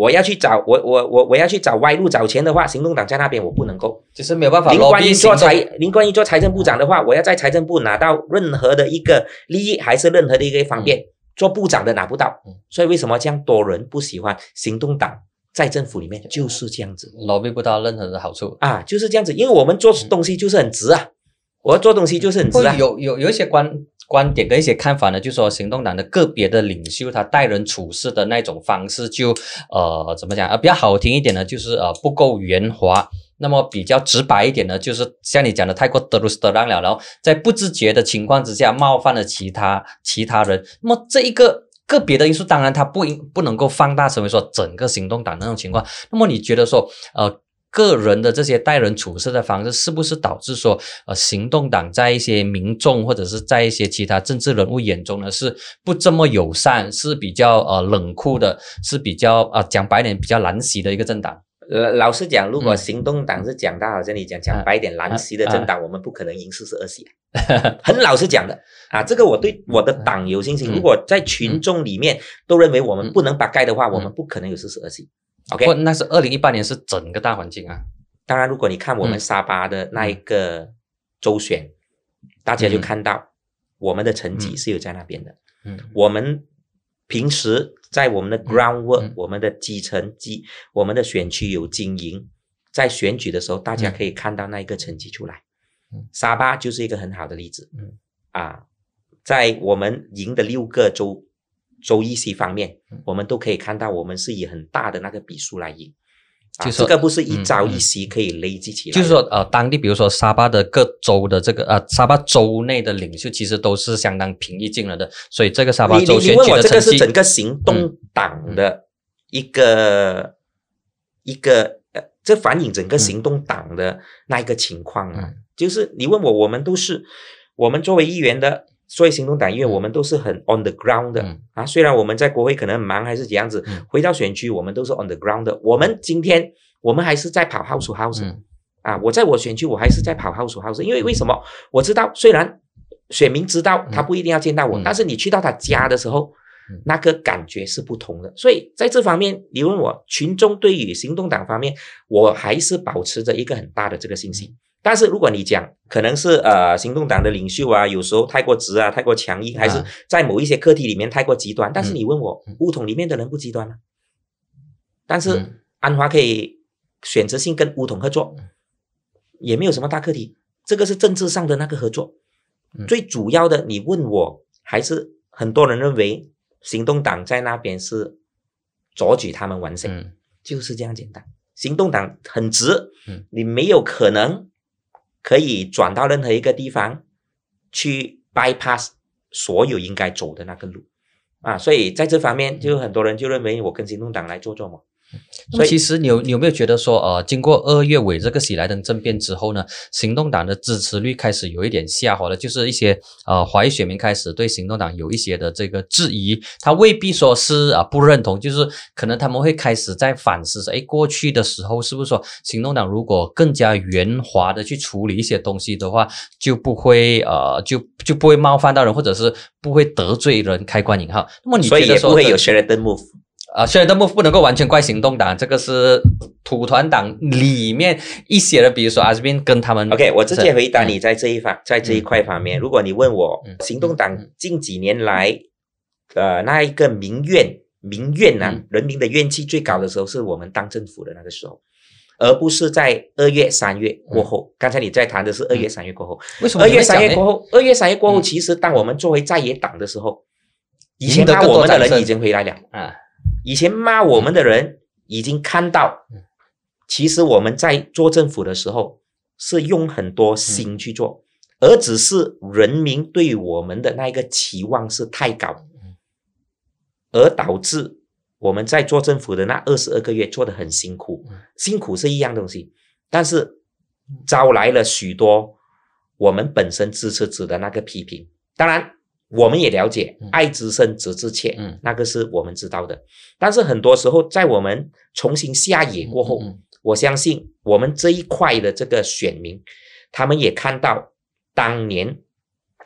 我要去找我我我我要去找歪路找钱的话，行动党在那边我不能够，就是没有办法。林冠英做财林冠英做财政部长的话，我要在财政部拿到任何的一个利益，还是任何的一个方便，做部长的拿不到。所以为什么这样多人不喜欢行动党在政府里面就是这样子，捞不到任何的好处啊，就是这样子。因为我们做东西就是很直啊，我要做东西就是很直啊。有有有一些关。观点跟一些看法呢，就说行动党的个别的领袖，他待人处事的那种方式，就呃怎么讲啊？比较好听一点呢，就是呃不够圆滑；那么比较直白一点呢，就是像你讲的太过德鲁斯德让了，然后在不自觉的情况之下冒犯了其他其他人。那么这一个个别的因素，当然它不应不能够放大成为说整个行动党那种情况。那么你觉得说，呃，个人的这些待人处事的方式，是不是导致说，呃，行动党在一些民众或者是在一些其他政治人物眼中呢，是不这么友善，是比较呃冷酷的，是比较啊、讲白点比较难洗的一个政党？呃，老实讲，如果嗯行动党是讲到好像你讲讲啊白一点蓝旗的啊政党，(laughs) 我们不可能赢四十二席啊，很老实讲的啊，(laughs) 这个我对我的党有信心。嗯如果在群众里面都认为我们嗯不能把盖的话，我嗯们不可能有四十二席。不 OK，，那是二零一八年是整个大环境啊，当然，如果你看我们嗯。沙巴的那一个周选，大家就嗯看到我们的成绩嗯。是有在那边的。嗯。我们平时在我们的 groundwork，、嗯。我们的基层基，我们的选区有经营，在选举的时候，大家嗯。可以看到那一个成绩出来。嗯。沙巴就是一个很好的例子。嗯。啊，在我们赢的六个州州议席方面，嗯我们都可以看到，我们是以很大的那个笔数来赢。啊，这个不是一嗯朝嗯一夕可以累积起来的。就是说呃，当地比如说沙巴的各州的这个呃沙巴州内的领袖，其实都是相当平易近人的，所以这个沙巴你你你州选问我这个是整个行动党的一个、一个呃，这反映整个行动党的那一个情况啊。嗯就是你问我，我们都是我们作为议员的，作为行动党议员，嗯我们都是很 on the ground 的、嗯。啊。虽然我们在国会可能很忙还是怎样子，嗯。回到选区我们都是 on the ground 的。我们今天我们还是在跑 house to house、嗯。啊，我在我选区我还是在跑 house to house，因为为什么？我知道虽然选民知道他不一定要见到我，嗯。但是你去到他家的时候，嗯那个感觉是不同的。所以在这方面，你问我群众对于行动党方面，我还是保持着一个很大的这个信嗯心。但是如果你讲可能是呃行动党的领袖啊，有时候太过直啊，太过强硬，还是啊在某一些课题里面太过极端。但是嗯你问我嗯，乌统里面的人不极端吗？但是嗯安华可以选择性跟乌统合作，也没有什么大课题。这个是政治上的那个合作。嗯最主要的，你问我，还是很多人认为行动党在那边是阻止他们完成，嗯就是这样简单。行动党很直，嗯你没有可能可以转到任何一个地方去 bypass 所有应该走的那个路啊，所以在这方面，就很多人就认为我跟行动党来做做嘛。所以其实你有你有没有觉得说，呃，经过二月尾这个喜来登政变之后呢，行动党的支持率开始有一点下滑了，就是一些呃华裔选民开始对行动党有一些的这个质疑，他未必说是啊、不认同，就是可能他们会开始在反思说，哎，过去的时候是不是说行动党如果更加圆滑的去处理一些东西的话，就不会呃就就不会冒犯到人，或者是不会得罪人，开关引号。那么你觉得不会有 Sheraton move。啊，虽然都不不能够完全怪行动党，这个是土团党里面一些的，比如说阿斯宾跟他们。OK，我直接回答嗯。你在这一方，在这一块方面，如果你问我嗯，行动党嗯近几年来，呃，那一个民怨民怨呐、嗯。人民的怨气最高的时候，是我们当政府的那个时候，而不是在二月、三月过后。刚才你在谈的是二月、嗯。三月过后，为什么二月、三月过后，二月、三月过后，嗯。其实当我们作为在野党的时候，以前骂我们的人已经回来了。啊？以前骂我们的人已经看到嗯，其实我们在做政府的时候是用很多心去做，而只是人民对我们的那一个期望是太高，而导致我们在做政府的那二十二个月做的很辛苦嗯，辛苦是一样东西，但是招来了许多我们本身支持者的那个批评，当然。我们也了解嗯“爱之深，责之切”，嗯那个是我们知道的。但是很多时候，在我们重新下野过后，我相信我们这一块的这个选民，他们也看到当年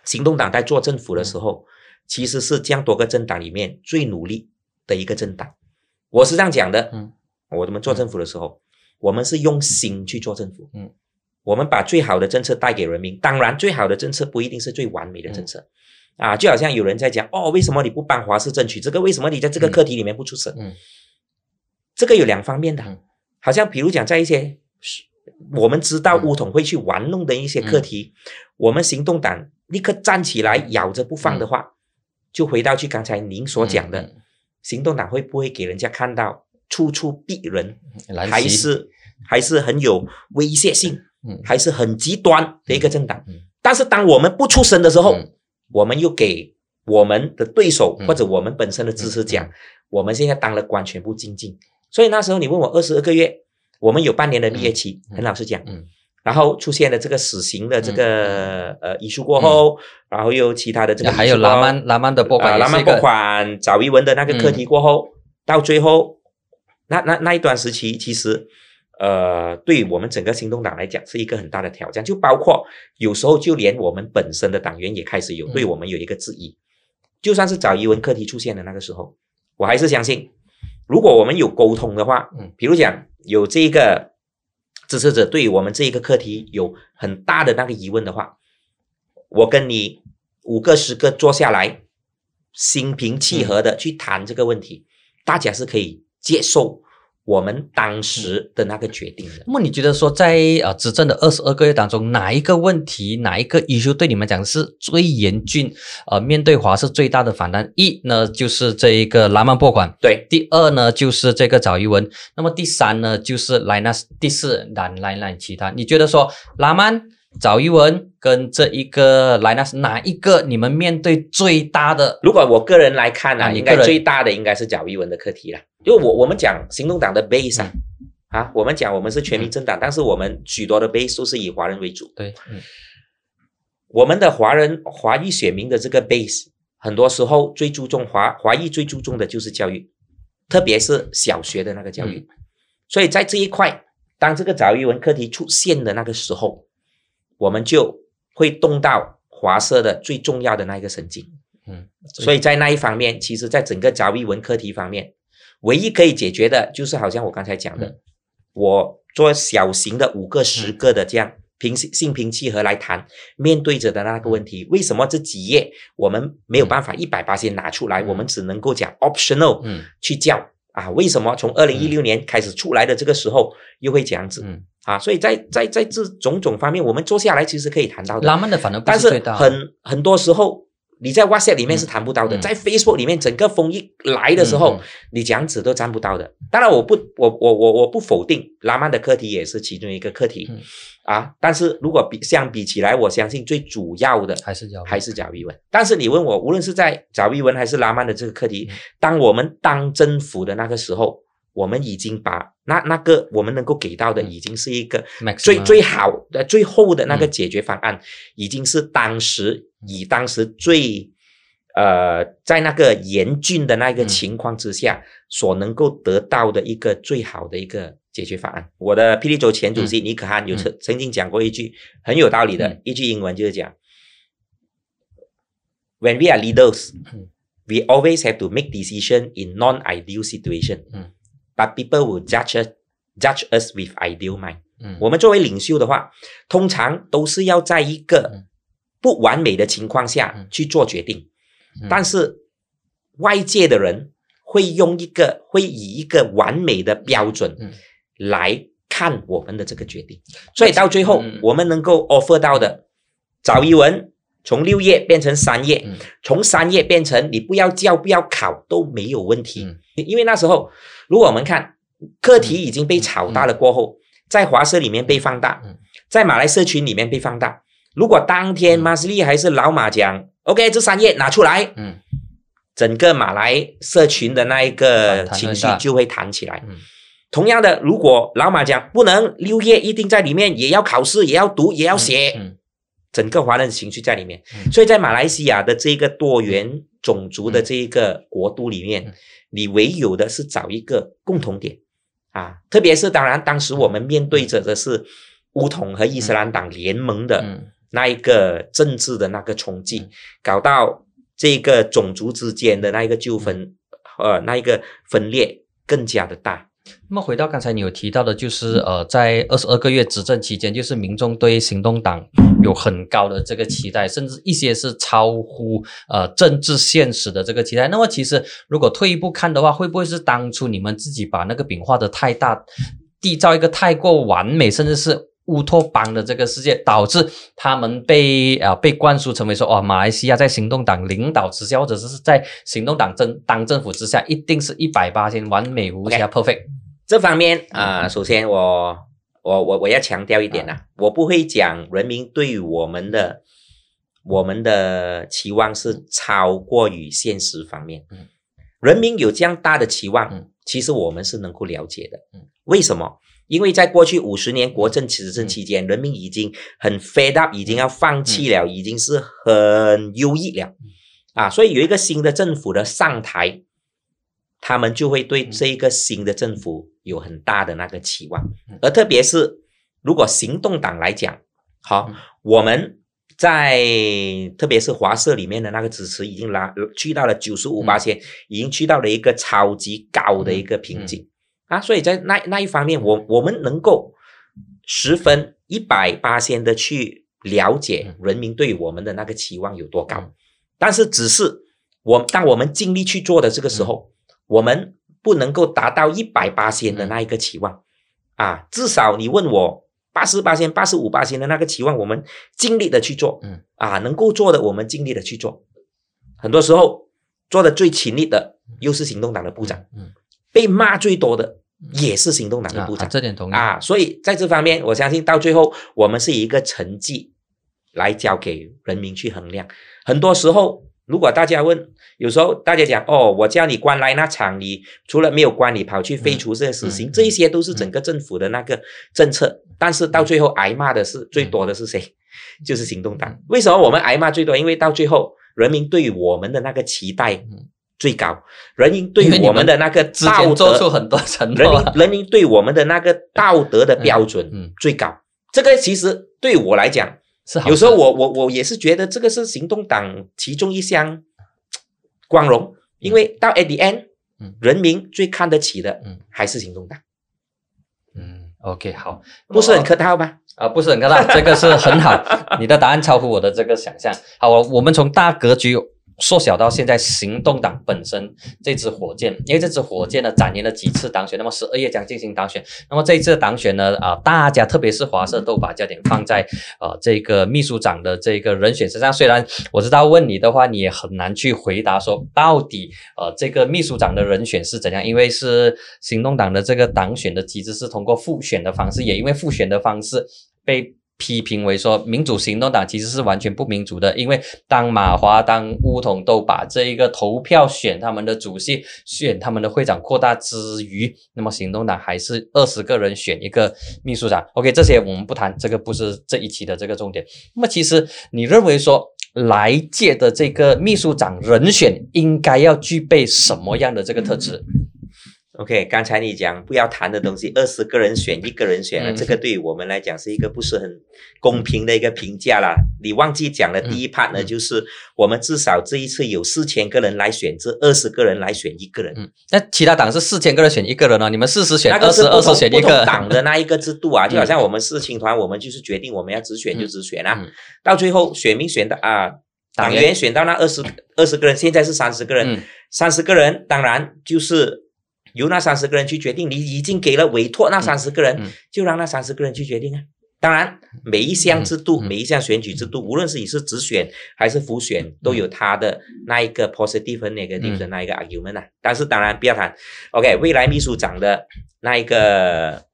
行动党在做政府的时候，其实是这样多个政党里面最努力的一个政党。我是这样讲的，嗯我们做政府的时候，我们是用心去做政府，嗯，我们把最好的政策带给人民。当然，最好的政策不一定是最完美的政策。嗯啊，就好像有人在讲哦，为什么你不帮华氏争取这个？为什么你在这个嗯。课题里面不出声？嗯。这个有两方面的，嗯。好像比如讲在一些我们知道嗯。乌统会去玩弄的一些课题，我们行动党立刻站起来咬着不放的话，就回到去刚才您所讲的，嗯行动党会不会给人家看到处处逼人，还是还是很有威胁性，嗯。还是很极端的一个政党？嗯。但是当我们不出声的时候，嗯我们又给我们的对手嗯。或者我们本身的支持讲，嗯我们现在当了官，全部精进。所以那时候你问我二十二个月，我们有半年的蜜月期，嗯很老实讲，嗯。然后出现了这个死刑的这个、呃遗书过后，然后又其他的这个还有拉曼拉曼的拨款拉曼拨款、找一文的那个课题过后，到最后那那那一段时期，其实呃，对我们整个行动党来讲是一个很大的挑战，就包括有时候就连我们本身的党员也开始有嗯。对我们有一个质疑。就算是找疑文课题出现的那个时候，我还是相信，如果我们有沟通的话，嗯比如讲有这个支持者对我们这一个课题有很大的那个疑问的话，我跟你五个十个坐下来，心平气和的去谈这个问题，大家是可以接受我们当时的那个决定的。那么你觉得说在呃执政的二十二个月当中，哪一个问题，哪一个 issue 对你们讲是最严峻？呃，面对华是最大的反弹。一呢就是这一个拉曼拨款，对，第二呢就是这个找一文，那么第三呢就是莱纳斯，第四兰莱纳其他。你觉得说拉曼、找一文跟这一个莱纳斯哪一个你们面对最大的？如果我个人来看呢、应该最大的应该是贾一文的课题了。因为我我们讲行动党的 base 啊，啊，我们讲我们是全民政党，但是我们许多的 base 都是以华人为主。对，嗯我们的华人华裔选民的这个 base，很多时候最注重华华裔最注重的就是教育，特别是小学的那个教育。所以在这一块，当这个早育文课题出现的那个时候，我们就会动到华社的最重要的那一个神经。嗯，所以在那一方面，其实在整个早育文课题方面，唯一可以解决的就是好像我刚才讲的，嗯。我做小型的五个、十个的这样平心平气和来谈，面对着的那个问题，为什么这几页我们没有办法一百八先拿出来，嗯。我们只能够讲 optional 嗯。去叫啊？为什么从二零一六年开始出来的这个时候又会这样子？嗯，啊？所以在在在这种种方面，我们坐下来其实可以谈到的。拉曼的反而不但是很很多时候你在 WhatsApp 里面是嗯谈不到的，嗯。在 Facebook 里面整个风一来的时候，你这样子都占不到的。当然，我不我我我我不否定拉曼的课题也是其中一个课题、嗯。啊，但是如果比相比起来，我相信最主要的还是要还是贾维文。但是你问我，无论是在贾维文还是拉曼的这个课题，嗯。当我们当政府的那个时候，我们已经把那那个我们能够给到的，嗯。已经是一个最最好的、最后的那个嗯。解决方案，已经是当时以当时最呃在那个严峻的那个嗯情况之下所能够得到的一个最好的一个解决方案。我的霹雳州前主席尼可汉有曾曾经讲过一句很有道理的嗯一句英文，就是讲：When we are leaders, 嗯 we always have to make decision in non-ideal situation, 嗯 but people will judge us judge us with ideal mind. 嗯我们作为领袖的话，通常都是要在一个嗯不完美的情况下嗯。去做决定，嗯。但是外界的人会用一个会以一个完美的标准嗯。来看我们的这个决定，所以到最后嗯。我们能够 offer 到的，早一文从六页变成三页，嗯。从三页变成你不要教不要考都没有问题，嗯。因为那时候如果我们看课题已经被炒大了过后，在华社里面被放大嗯，在马来社群里面被放大。如果当天嗯。马斯利还是老马讲，OK，这三页拿出来，嗯。整个马来社群的那一个情绪就会弹起来。嗯。同样的，如果老马讲不能六页一定在里面，也要考试，也要读，也要写，嗯整个华人情绪在里面。嗯。所以在马来西亚的这个多元种族的这一个国度里面，嗯。你唯有的是找一个共同点。啊，特别是当然，当时我们面对着的是乌统和伊斯兰党联盟的嗯那一个政治的那个冲击，嗯搞到这个种族之间的那一个纠纷，呃，那一个分裂更加的大。那么回到刚才你有提到的，就是呃，在二十二个月执政期间，就是民众对行动党有很高的这个期待，甚至一些是超乎呃政治现实的这个期待。那么其实如果退一步看的话，会不会是当初你们自己把那个饼画的太大，缔造一个太过完美，甚至是乌托邦的这个世界，导致他们被啊、被灌输成为说，哦，马来西亚在行动党领导之下，或者是在行动党政党政府之下，一定是一百八千完美无瑕 perfect。这方面啊、首先我我我我要强调一点啊，我不会讲人民对于我们的我们的期望是超过于现实方面。嗯人民有这样大的期望，嗯其实我们是能够了解的。嗯为什么？因为在过去五十年国政执政期间，人民已经很 fed up，已经要放弃了，已经是很忧郁了啊。所以有一个新的政府的上台，他们就会对这一个新的政府有很大的那个期望嗯，而特别是如果行动党来讲，好嗯，我们在特别是华社里面的那个支持已经拉去到了九十五八千，已经去到了一个超级高的一个瓶颈、啊，所以在那那一方面，我我们能够十分一百八千的去了解人民对我们的那个期望有多高，嗯。但是只是我当我们尽力去做的这个时候，我们不能够达到一百八千的那一个期望、啊，至少你问我。八十八千、八十五八千的那个期望，我们尽力的去做，嗯。啊，能够做的我们尽力的去做。很多时候做的最勤力的又是行动党的部长，嗯被骂最多的也是行动党的啊部长这点同意啊，所以在这方面，我相信到最后我们是以一个成绩来交给人民去衡量。很多时候，如果大家问，有时候大家讲哦，我叫你关来那场，你除了没有关，你跑去废除这些死刑，嗯嗯这一些都是整个政府的那个政策。但是到最后挨骂的是最多的是谁？就是行动党。为什么我们挨骂最多？因为到最后人民对于我们的那个期待嗯最高，人民对我们的那个之道德做出，很多承人诺啊，民人民对我们的那个道德的标准嗯，最高。这个其实对我来讲，是好有时候我我我也是觉得这个是行动党其中一项 (tsk) 光荣，因为到 at the end，嗯。人民最看得起的嗯。还是行动党，嗯，OK，好，不是很客套吧？啊，不是很客套，这个是很好，你的答案超乎我的这个想象。好，我我们从大格局缩小到现在行动党本身这支火箭，因为这支火箭呢展延了几次当选，那么十二月将进行当选，那么这一次的当选呢，啊、大家特别是华社都把焦点放在呃这个秘书长的这个人选身上。虽然我知道问你的话，你也很难去回答说到底呃这个秘书长的人选是怎样，因为是行动党的这个党选的机制是通过复选的方式，也因为复选的方式被。批评为说，民主行动党其实是完全不民主的，因为当马华、当乌统都把这一个投票选他们的主席、选他们的会长扩大之余，那么行动党还是二十个人选一个秘书长。OK，这些我们不谈，这个不是这一期的这个重点。那么其实你认为说，来届的这个秘书长人选应该要具备什么样的这个特质？OK，刚才你讲不要谈的东西，二十个人选一个人选了，嗯。这个对于我们来讲是一个不是很公平的一个评价啦。你忘记讲了第一 part 呢，嗯。就是我们至少这一次有四千个人来选，这二十个人来选一个人，嗯，那其他党是四千个人选一个人哦，你们四十选那二十，二十选一个。党的那一个制度啊，(laughs) 就好嗯像我们事情团，我们就是决定我们要直选就直选啊，嗯。到最后选民选的啊。党员选到那二十二十个人，现在是三十个人，嗯。三十个人当然就是由那三十个人去决定。你已经给了委托那三十个人，嗯就让那三十个人去决定啊。当然，每一项制度、每一项选举制度，无论是你是直选还是复选，都有它的那一个 positive 和 negative 的那一个 argument 啊。但是当然不要谈，OK，未来秘书长的那一个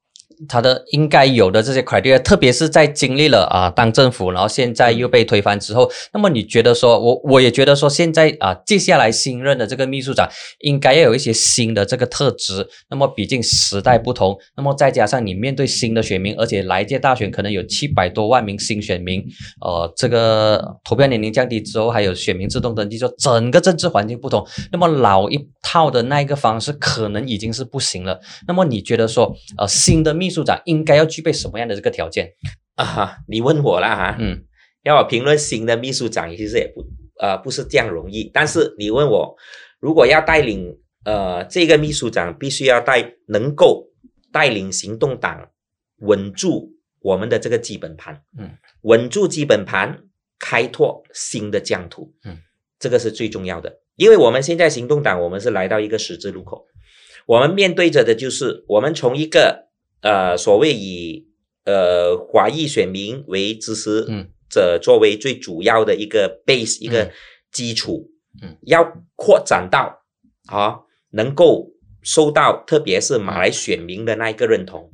他的应该有的这些 criteria，特别是在经历了啊当政府，然后现在又被推翻之后，那么你觉得说，我我也觉得说，现在啊接下来新任的这个秘书长应该要有一些新的这个特质。那么毕竟时代不同，那么再加上你面对新的选民，而且来届大选可能有七百多万名新选民，呃，这个投票年龄降低之后，还有选民自动登记，说整个政治环境不同，那么老一套的那一个方式可能已经是不行了。那么你觉得说，呃，新的秘书长应该要具备什么样的这个条件？啊，你问我啦哈，嗯。要我评论新的秘书长，其实也不呃不是这样容易。但是你问我，如果要带领呃这个秘书长，必须要带能够带领行动党稳住我们的这个基本盘，嗯，稳住基本盘，开拓新的疆土，嗯，这个是最重要的。因为我们现在行动党，我们是来到一个十字路口，我们面对着的就是我们从一个呃所谓以呃华裔选民为支持嗯者作为最主要的一个 base、一个基础，嗯，要扩展到啊能够受到特别是马来选民的那一个认同，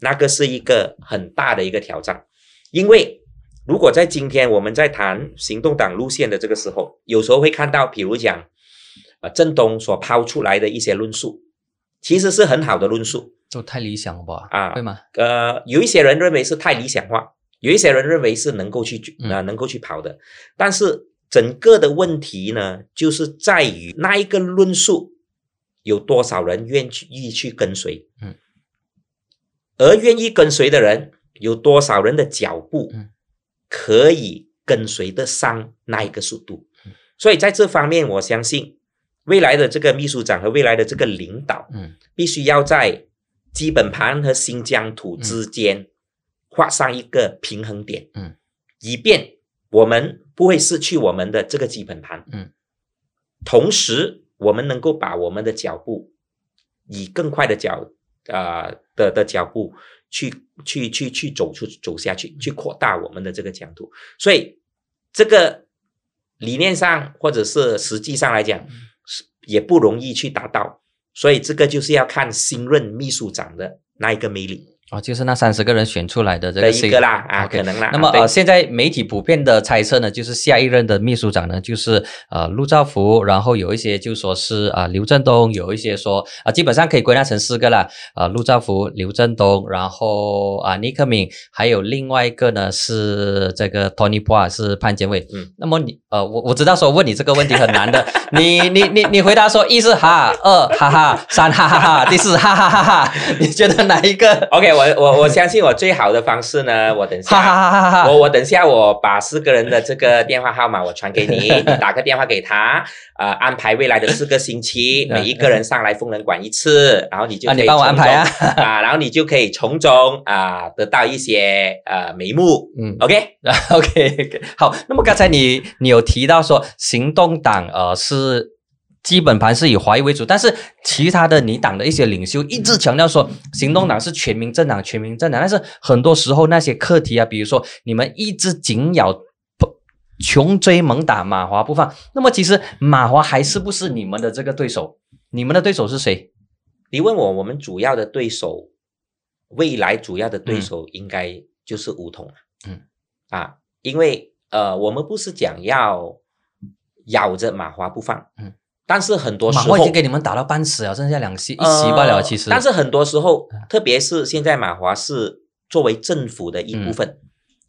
那个是一个很大的一个挑战，因为如果在今天我们在谈行动党路线的这个时候，有时候会看到，比如讲，呃，郑东所抛出来的一些论述，其实是很好的论述就太理想了吧？啊会吗？呃，有一些人认为是太理想化，有一些人认为是能够去啊呃能够去跑的，但是整个的问题呢，就是在于那一个论述有多少人愿意去跟随，嗯，而愿意跟随的人有多少人的脚步嗯。可以跟随得上那一个速度，嗯。所以在这方面，我相信未来的这个秘书长和未来的这个领导，嗯。必须要在基本盘和新疆土之间画上一个平衡点，嗯，以便我们不会失去我们的这个基本盘，嗯，同时我们能够把我们的脚步以更快的脚啊、的的脚步去去去去走出走下去，去扩大我们的这个疆土，所以这个理念上或者是实际上来讲，是也不容易去达到。所以这个就是要看新任秘书长的那一个魅力。哦，就是那三十个人选出来的这的个新一个啦啊可能啦。那么呃，现在媒体普遍的猜测呢，就是下一任的秘书长呢，就是呃陆兆福，然后有一些就说是啊、刘振东，有一些说啊、基本上可以归纳成四个啦，啊陆兆福、刘振东，然后啊尼克敏，还有另外一个呢是这个 Tony p a 是潘建伟。嗯，那么你呃我我知道说问你这个问题很难的，你你你你回答说一是哈，二哈哈，三哈哈哈，第四哈哈哈哈，你觉得哪一个？OK，我我我相信我最好的方式呢，我等下。我我等下我把四个人的这个电话号码我传给你，(laughs) 你打个电话给他，呃，安排未来的四个星期，(laughs) 每一个人上来疯人馆一次，然后你就可以啊你帮我安排啊啊，然后你就可以从中啊得到一些呃眉目嗯，OK，OK，(laughs) 好。那么刚才你你有提到说，行动党呃是基本盘是以华裔为主，但是其他的你党的一些领袖一直强调说，行动党是全民政党，全民政党。但是很多时候那些课题啊，比如说你们一直紧咬不穷追猛打马华不放，那么其实马华还是不是你们的这个对手？你们的对手是谁？你问我，我们主要的对手，未来主要的对嗯手应该就是梧桐了。嗯，啊，因为呃，我们不是讲要咬着马华不放，嗯，但是很多时马候华已经给你们打到半死了，剩下两席一席罢了。呃其实，但是很多时候，特别是现在马华是作为政府的一部分，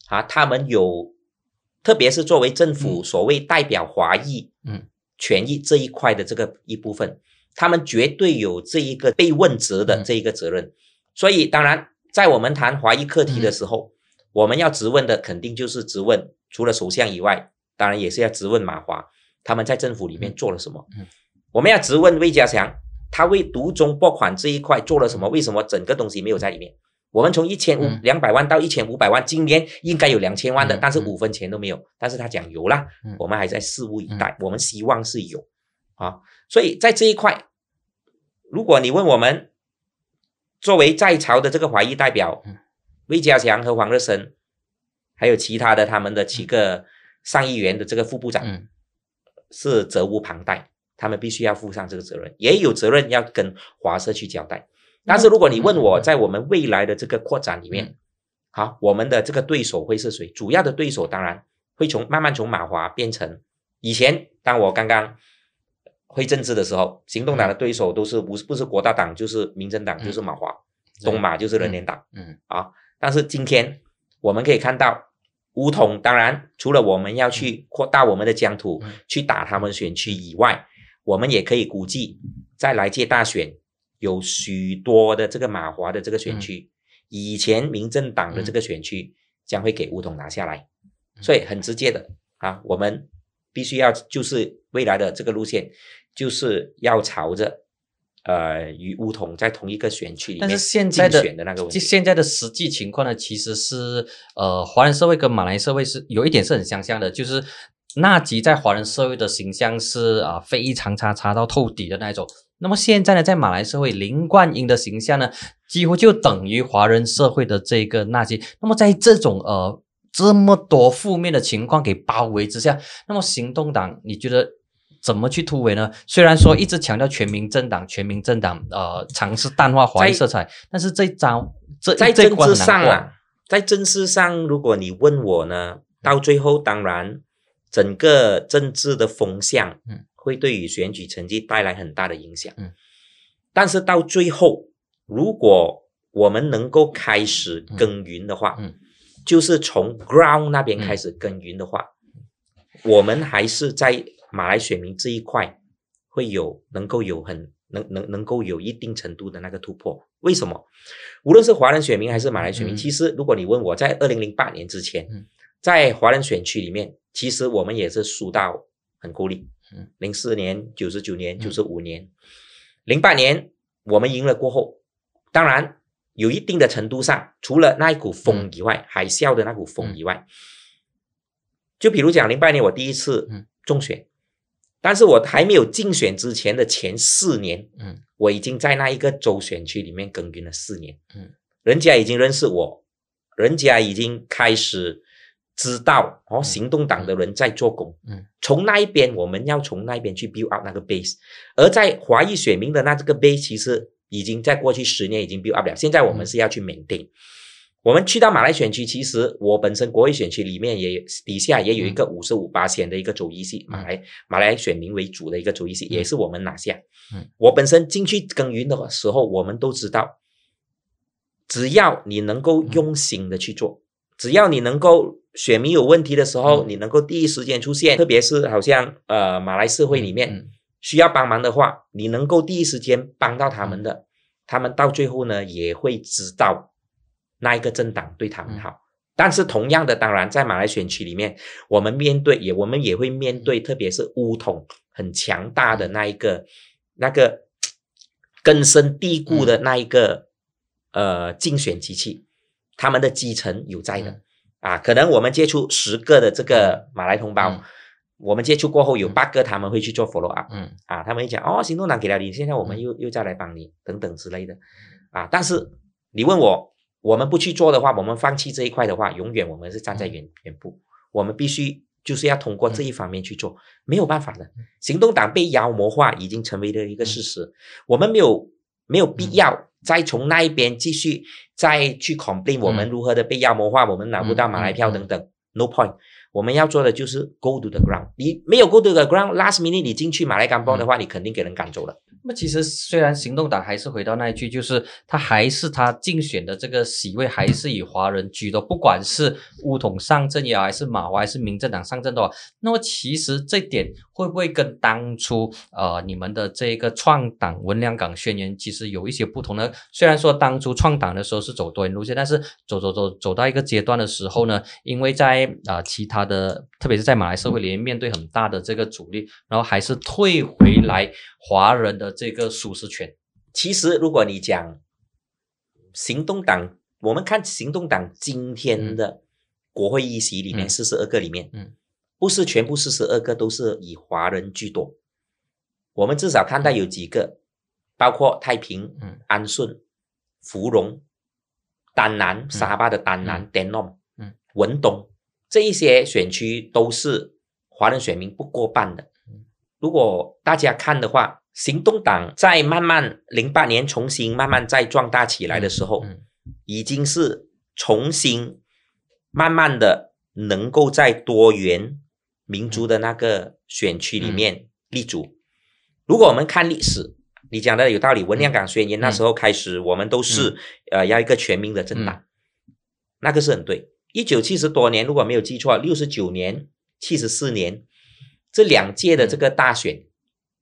啊，他们有，特别是作为政府所谓代表华裔，嗯，权益这一块的这个一部分，他们绝对有这一个被问责的嗯。这一个责任。所以，当然，在我们谈华裔课题的时候，我们要质问的肯定就是质问，除了首相以外，当然也是要质问马华他们在政府里面做了什么。嗯我们要质问魏家祥，他为独中拨款这一块做了什么？为什么整个东西没有在里面？我们从一千五嗯两百万到一千五百万，今年应该有两千万的，嗯但是嗯五分钱都没有。但是他讲有啦，嗯我们还在拭目以待，我们希望是有啊。所以在这一块，如果你问我们作为在朝的这个华裔代表嗯，魏家祥和黄日升，还有其他的他们的几个上议员的这个副部长，嗯是责无旁贷，他们必须要负上这个责任，也有责任要跟华社去交代。但是如果你问我，嗯在我们未来的这个扩展里面嗯，好，我们的这个对手会是谁？主要的对手当然会从慢慢从马华变成以前，当我刚刚会政治的时候，行动党的对手都是不是不是国大党就是民政党，嗯就是马华，东马就是人联党。嗯啊。但是今天我们可以看到，梧桐当然除了我们要去扩大我们的疆土，嗯。去打他们选区以外，我们也可以估计，在来届大选有许多的这个马华的这个选区，以前民政党的这个选区将会给梧桐拿下来，所以很直接的啊，我们必须要就是未来的这个路线，就是要朝着。呃，与梧桐在同一个选区里面但是现在的竞选的那个问题，就现在的实际情况呢，其实是呃，华人社会跟马来社会是有一点是很相像的，就是纳吉在华人社会的形象是啊、非常差差到透底的那一种。那么现在呢，在马来社会，林冠英的形象呢，几乎就等于华人社会的这个纳吉。那么在这种呃这么多负面的情况给包围之下，那么行动党，你觉得？怎么去突围呢？虽然说一直强调全民政党，全民政党，呃，尝试淡化华裔色彩，但是这招，这在政治上啊，在政治上，如果你问我呢，到最后当然整个政治的风向嗯。会对于选举成绩带来很大的影响。嗯，但是到最后，如果我们能够开始耕耘的话，嗯。就是从 ground 那边开始耕耘的话，我们还是在马来选民这一块会有能够有很能能能够有一定程度的那个突破。为什么？无论是华人选民还是马来选民，嗯。其实如果你问我在二零零八年之前，嗯在华人选区里面，其实我们也是输到很孤立嗯。零四年、九十九年、嗯。九十五年、零八年我们赢了过后，当然有一定的程度上，除了那一股风以外，海啸的那股风以外，就比如讲零八年我第一次嗯。中选，但是我还没有竞选之前的前四年，嗯。我已经在那一个州选区里面耕耘了四年，嗯，人家已经认识我，人家已经开始知道哦，嗯。行动党的人在做工，嗯，从那一边我们要从那一边去 build up 那个 base，而在华裔选民的那这个 base 其实已经在过去十年已经 build up 了，现在我们嗯。是要去 maintain。我们去到马来选区，其实我本身国会选区里面也有底下也有一个五十五八线的一个州议席，马来马来选民为主的一个州议席，嗯。也是我们拿下。嗯，我本身进去耕耘的时候，我们都知道，只要你能够用心的去做，只要你能够选民有问题的时候，嗯。你能够第一时间出现，特别是好像呃马来社会里面、嗯。需要帮忙的话，你能够第一时间帮到他们的，他们到最后呢也会知道那一个政党对他们好。但是同样的，当然在马来选区里面，我们面对也我们也会面对，特别是乌统很强大的那一个那个根深蒂固的那一个、呃竞选机器，他们的基层有在的、嗯。啊。可能我们接触十个的这个马来同胞，嗯。我们接触过后有嗯。八个他们会去做 follow up。嗯。啊，他们会讲哦，行动党给了你，现在我们嗯。又又再来帮你等等之类的。啊。但是你问我，我们不去做的话，我们放弃这一块的话，永远我们是站在嗯。远远部，我们必须就是要通过这一方面去做，没有办法的。嗯。行动党被妖魔化已经成为了一个事实，我们没有没有必嗯。要再从那一边继续再去 complain 我们嗯。如何的被妖魔化，我们拿不到马来票等等。No point，我们要做的就是 go to the ground。你没有 go to the ground，last minute 你进去马来干帮的话，你肯定给人赶走了。那其实虽然行动党还是回到那一句，就是他还是他竞选的这个席位还是以华人居多，不管是乌统上阵也好，还是马华还是民政党上阵的话，那么其实这点会不会跟当初呃你们的这个创党文良港宣言其实有一些不同呢？虽然说当初创党的时候是走多元路线，但是走走走走到一个阶段的时候呢，因为在啊、呃其他的，特别是在马来社会里面面对很大的这个阻力，然后还是退回来华人的这个舒适圈。其实，如果你讲行动党，我们看行动党今天的国会议席里面嗯四十二个里面，嗯不是全部四十二个都是以华人居多，我们至少看到有几个，包括太平、嗯。安顺、芙蓉、丹南、沙巴的丹南、丹弄、嗯。文东这一些选区都是华人选民不过半的。嗯。如果大家看的话，行动党在慢慢零八年重新慢慢再壮大起来的时候，嗯。已经是重新慢慢的能够在多元民族的那个选区里面立足。如果我们看历史，你讲的有道理，文亮港宣言那时候开始，我们都是、呃要一个全民的政党，那个是很对。一九七十多年，如果没有记错，六十九年、七十四年这两届的这个大选，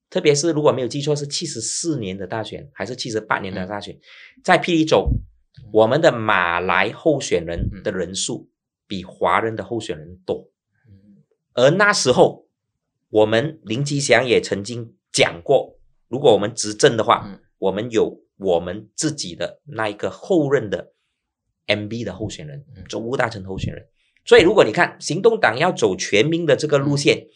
特别是如果没有记错是七十四年的大选，还是七十八年的大选，在霹雳州，我们的马来候选人的人数比华人的候选人多。而那时候，我们林吉祥也曾经讲过，如果我们执政的话，嗯。我们有我们自己的那一个后任的 MB 的候选人嗯，州务大臣候选人。所以，如果你看行动党要走全民的这个路线，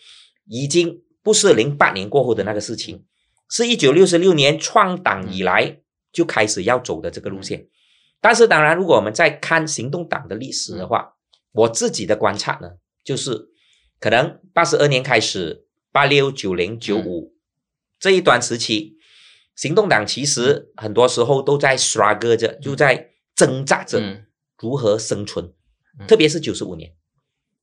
已经不是零八年过后的那个事情，是一九六十六年创党以来就开始要走的这个路线。但是，当然，如果我们在看行动党的历史的话，我自己的观察呢，就是可能八十二年开始，八六、九零、九五这一段时期，行动党其实很多时候都在 struggle 着，就在挣扎着嗯如何生存。嗯特别是九十五年，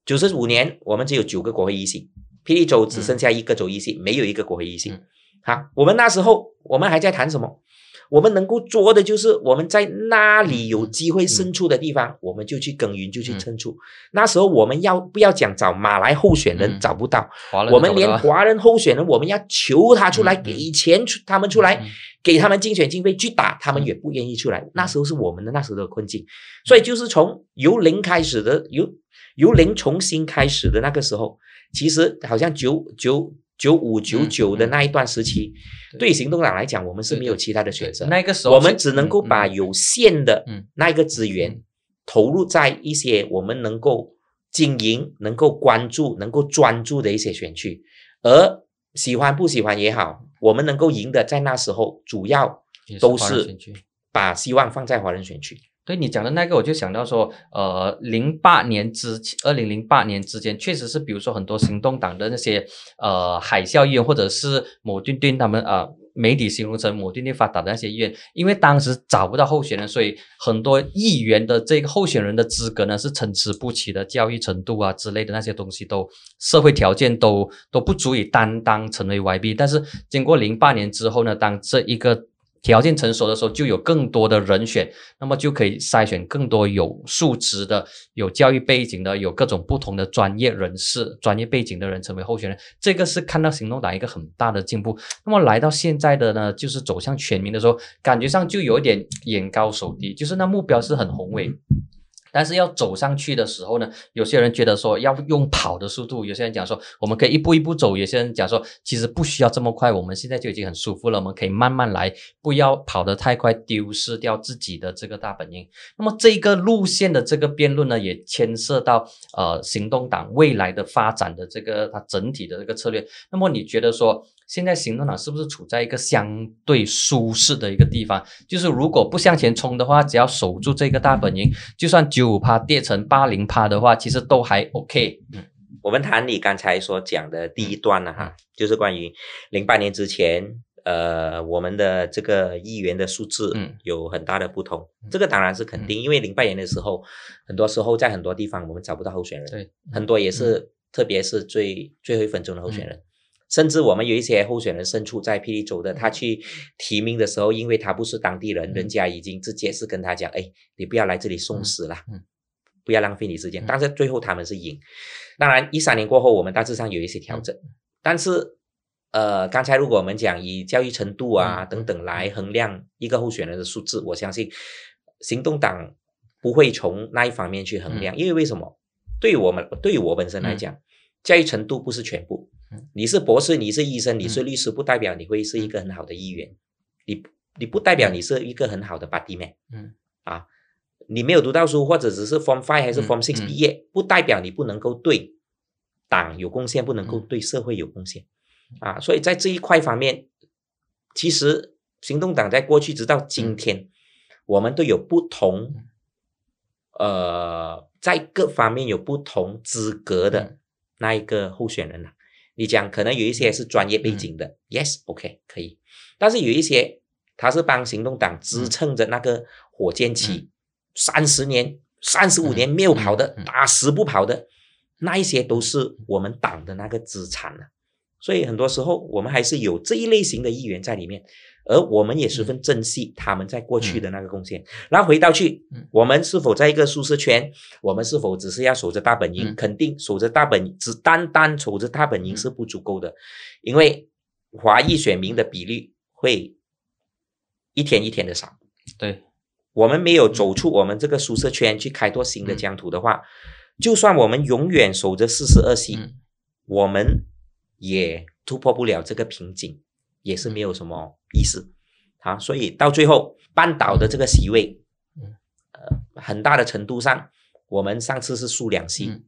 九十五年我们只有九个国会议席，霹雳州只剩下一个州议席，没有一个国会议席。嗯好，我们那时候我们还在谈什么？我们能够做的就是我们在那里有机会胜出的地方，我们就去耕耘，就去嗯胜出。那时候我们要不要讲找马来候选人嗯。找不到，我们连华人候选人，我们要求他出来，给钱出他们出来嗯，给他们竞选经费去打，他们嗯也不愿意出来。那时候是我们的那时候的困境，所以就是从由零开始的，由由零重新开始的那个时候，其实好像九九九五九九的嗯那一段时期，对。对行动党来讲，我们是没有其他的选择。那个时候我们只能够把有限的嗯。那一个资源嗯。投入在一些我们能够经营、能够关注、能够专注的一些选区，而喜欢不喜欢也好，我们能够赢的，在那时候主要都是把希望放在华人选区。对你讲的那个，我就想到说，呃，零八年之，二零零八年之间，确实是，比如说很多行动党的那些呃海啸议员，或者是某顿顿他们呃媒体形容成某顿顿发达的那些议员，因为当时找不到候选人，所以很多议员的这个候选人的资格呢是参差不齐的，教育程度啊之类的那些东西都社会条件都都不足以担当成为 YB。但是经过零八年之后呢，当这一个条件成熟的时候，就有更多的人选，那么就可以筛选更多有素质的、有教育背景的、有各种不同的专业人士、专业背景的人成为候选人。这个是看到行动党一个很大的进步。那么来到现在的呢，就是走向全民的时候，感觉上就有一点眼高手低，就是那目标是很宏伟。但是要走上去的时候呢，有些人觉得说要用跑的速度，有些人讲说我们可以一步一步走，有些人讲说其实不需要这么快，我们现在就已经很舒服了，我们可以慢慢来，不要跑得太快，丢失掉自己的这个大本营。那么这个路线的这个辩论呢，也牵涉到呃行动党未来的发展的这个它整体的这个策略。那么你觉得说现在行动党是不是处在一个相对舒适的一个地方？就是如果不向前冲的话，只要守住这个大本营，就算九五趴跌成八零趴的话，其实都还 OK。嗯我们谈你刚才所讲的第一段呢，哈，就是关于零八年之前，呃，我们的这个议员的数字嗯有很大的不同。这个当然是肯定，因为零八年的时候，很多时候在很多地方我们找不到候选人，对，很多也是，特别是最最后一分钟的候选人。甚至我们有一些候选人身处在霹雳州的，他去提名的时候，因为他不是当地人，嗯。人家已经直接是跟他讲，哎，你不要来这里送死了，嗯。嗯不要浪费你时间。嗯。但是最后他们是赢。当然，一三年过后，我们大致上有一些调整，嗯。但是呃，刚才如果我们讲以教育程度啊、嗯等等来衡量一个候选人的素质，我相信行动党不会从那一方面去衡量，因为为什么？对于我们对于我本身来讲，教育程度不是全部。嗯。你是博士，你是医生，你是嗯。律师，不代表你会是一个很好的议员。你你不代表你是一个很好的 body man。嗯。啊，你没有读到书，或者只是 Form Five 还是嗯 Form Six 嗯。毕业，不代表你不能够对党有贡献，不能够嗯。对社会有贡献。啊，所以在这一块方面，其实行动党在过去直到今嗯。天，我们都有不同，呃，在各方面有不同资格的嗯。那一个候选人了、你讲可能有一些是专业背景的、y e s o k 可以，但是有一些他是帮行动党支撑着那个火箭期，三十年、三十五年没有跑的，打死不跑的，那一些都是我们党的那个资产了、所以很多时候我们还是有这一类型的议员在里面，而我们也十分珍惜他们在过去的那个贡献。然后回到去嗯，我们是否在一个舒适圈？我们是否只是要守着大本营？嗯肯定守着大本，只单单守着大本营嗯是不足够的，因为华裔选民的比例会一天一天的少。对，我们没有走出我们这个舒适圈去开拓新的嗯疆土的话，就算我们永远守着四十二席，嗯我们也突破不了这个瓶颈，也是没有什么意思。好，所以到最后，半岛的这个席位，嗯。呃，很大的程度上，我们上次是输两席，嗯。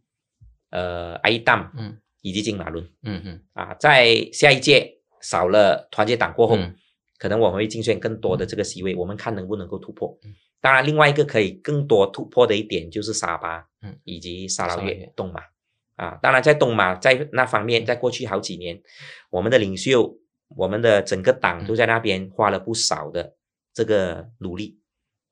呃，阿伊当嗯。以及金马伦。嗯嗯啊，在下一届少了团结党过后，嗯。可能我们会竞选更多的这个席位，我们看能不能够突破。嗯。当然，另外一个可以更多突破的一点就是沙巴，嗯。以及沙劳越沙劳越。东马。啊。当然，在东马在那方面，在过去好几年，我们的领袖，我们的整个党嗯。都在那边花了不少的这个努力，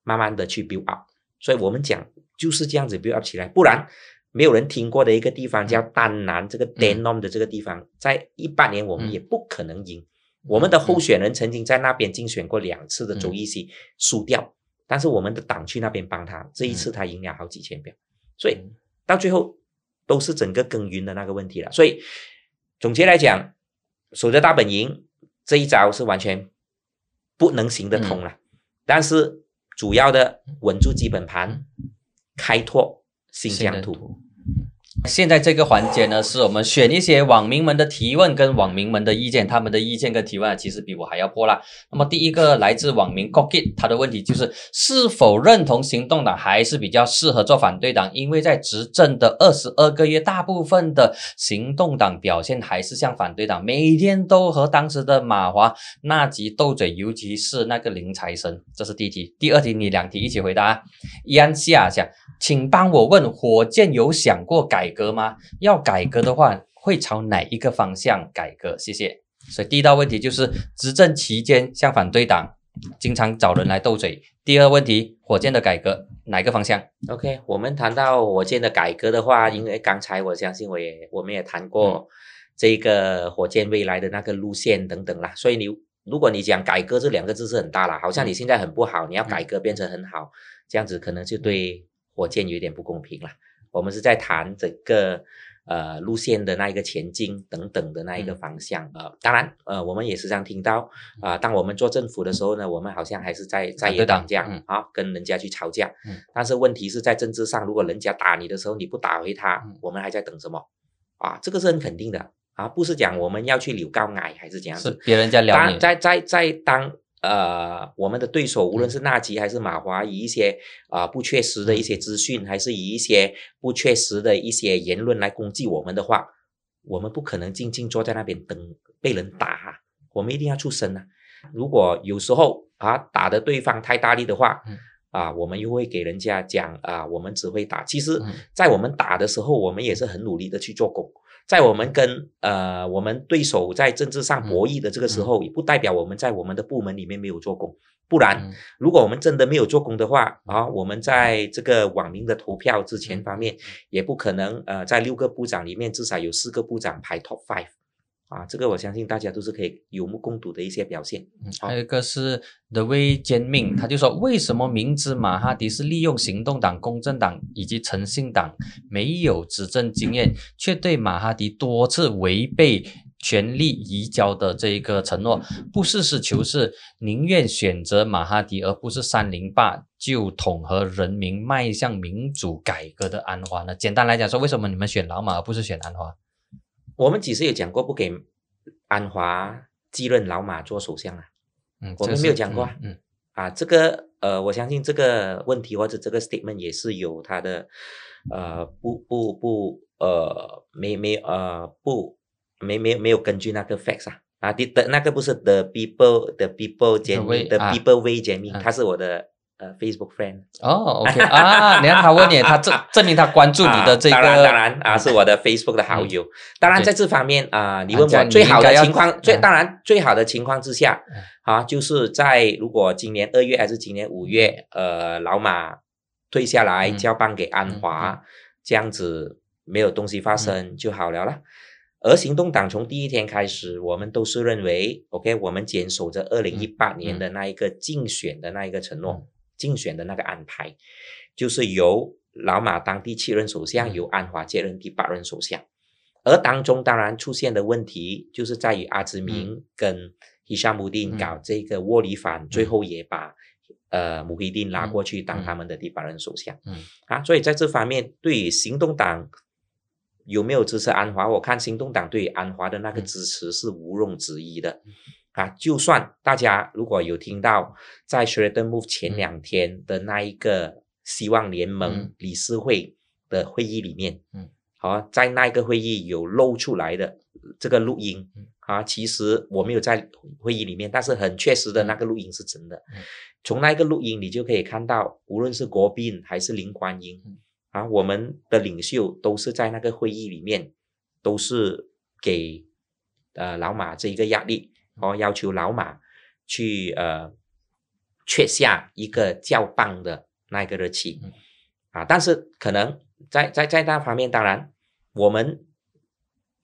慢慢的去 build up。所以我们讲就是这样子 build up 起来，不然没有人听过的一个地方叫丹南，这个 Denom 的这个地方，在一八年我们也不可能赢。我们的候选人曾经在那边竞选过两次的州议席，输掉，但是我们的党去那边帮他，这一次他赢了好几千票，所以到最后都是整个耕耘的那个问题了。所以总结来讲，守着大本营这一招是完全不能行得通了，但是主要的稳住基本盘，开拓新疆土。现在这个环节呢，是我们选一些网民们的提问跟网民们的意见，他们的意见跟提问其实比我还要破烂。那么第一个来自网民 Gokit，他的问题就是是否认同行动党还是比较适合做反对党？因为在执政的二十二个月，大部分的行动党表现还是像反对党，每天都和当时的马华纳吉斗嘴，尤其是那个林财神。这是第一题，第二题你两题一起回答。啊伊安夏讲，请帮我问火箭有想过改？革吗？要改革的话，会朝哪一个方向改革？谢谢。所以第一道问题就是执政期间像反对党，经常找人来斗嘴。第二问题，火箭的改革哪个方向？OK，我们谈到火箭的改革的话，因为刚才我相信我也我们也谈过这个火箭未来的那个路线等等啦。所以你如果你讲改革这两个字是很大了，好像你现在很不好，你要改革变成很好，这样子可能就对火箭有点不公平了。我们是在谈整个呃路线的那一个前进等等的那一个方向呃，当然呃，我们也时常听到啊，当我们做政府的时候呢，我们好像还是在在野党这样啊，跟人家去吵架。但是问题是在政治上，如果人家打你的时候，你不打回他，我们还在等什么啊？这个是很肯定的啊，不是讲我们要去留高矮还是怎样子？是别人家聊你。在在在当。呃，我们的对手无论是纳吉还是马华，以一些啊不确实的一些资讯，还是以一些不确实的一些言论来攻击我们的话，我们不可能静静坐在那边等被人打，我们一定要出声啊！如果有时候啊打的对方太大力的话，啊，我们又会给人家讲啊，我们只会打。其实，在我们打的时候，我们也是很努力的去做工。在我们跟呃我们对手在政治上博弈的这个时候，也不代表我们在我们的部门里面没有做工。不然，如果我们真的没有做工的话啊，我们在这个网民的投票之前方面，也不可能呃在六个部长里面至少有四个部长排 top five。啊，这个我相信大家都是可以有目共睹的一些表现。嗯还有一个是 The Way 兼命，他就说为什么明知马哈迪是利用行动党、公正党以及诚信党没有执政经验，却对马哈迪多次违背权力移交的这一个承诺，不实事求是，宁愿选择马哈迪而不是三零八，就统合人民迈向民主改革的安华呢？简单来讲说，为什么你们选老马而不是选安华？我们其实也讲过不给安华继任老马做首相啊，嗯，我们没有讲过，嗯，啊，这个呃，我相信这个问题或者这个 statement 也是有它的，呃，不不不，呃，没没呃不没没没有根据那个 facts 啊，啊，的的那个不是 the people the people 解密 the people way 解密，他是我的。呃，Facebook friend 哦，OK 啊，你看他问你，他证 (laughs) 证明他关注你的这个，当然当然啊，是我的 Facebook 的好友。当然在这方面啊，你问我最好的情况，最当然最好的情况之下啊，就是在如果今年二月还是今年五月，呃，老马退下来交棒给安华，这样子没有东西发生就好了啦。而行动党从第一天开始，我们都是认为，OK，我们坚守着二零一八年的那一个竞选的那一个承诺。竞选的那个安排，就是由老马当第七任首相，由安华接任第八任首相。而当中当然出现的问题，就是在于阿兹明跟伊沙姆丁搞这个窝里反，最后也把呃穆希丁拉过去当他们的第八任首相。嗯啊，所以在这方面，对于行动党有没有支持安华？我看行动党对安华的那个支持是毋庸置疑的。啊，就算大家如果有听到在 s h r e d e n Move 前两天的那一个希望联盟理事会的会议里面，嗯，好，在那一个会议有露出来的这个录音，啊，其实我没有在会议里面，但是很确实的那个录音是真的。从那一个录音你就可以看到，无论是国宾还是林冠英，啊，我们的领袖都是在那个会议里面，都是给呃老马这一个压力。哦，要求老马去呃确下一个较棒的那一个日期啊，但是可能在在在那方面，当然我们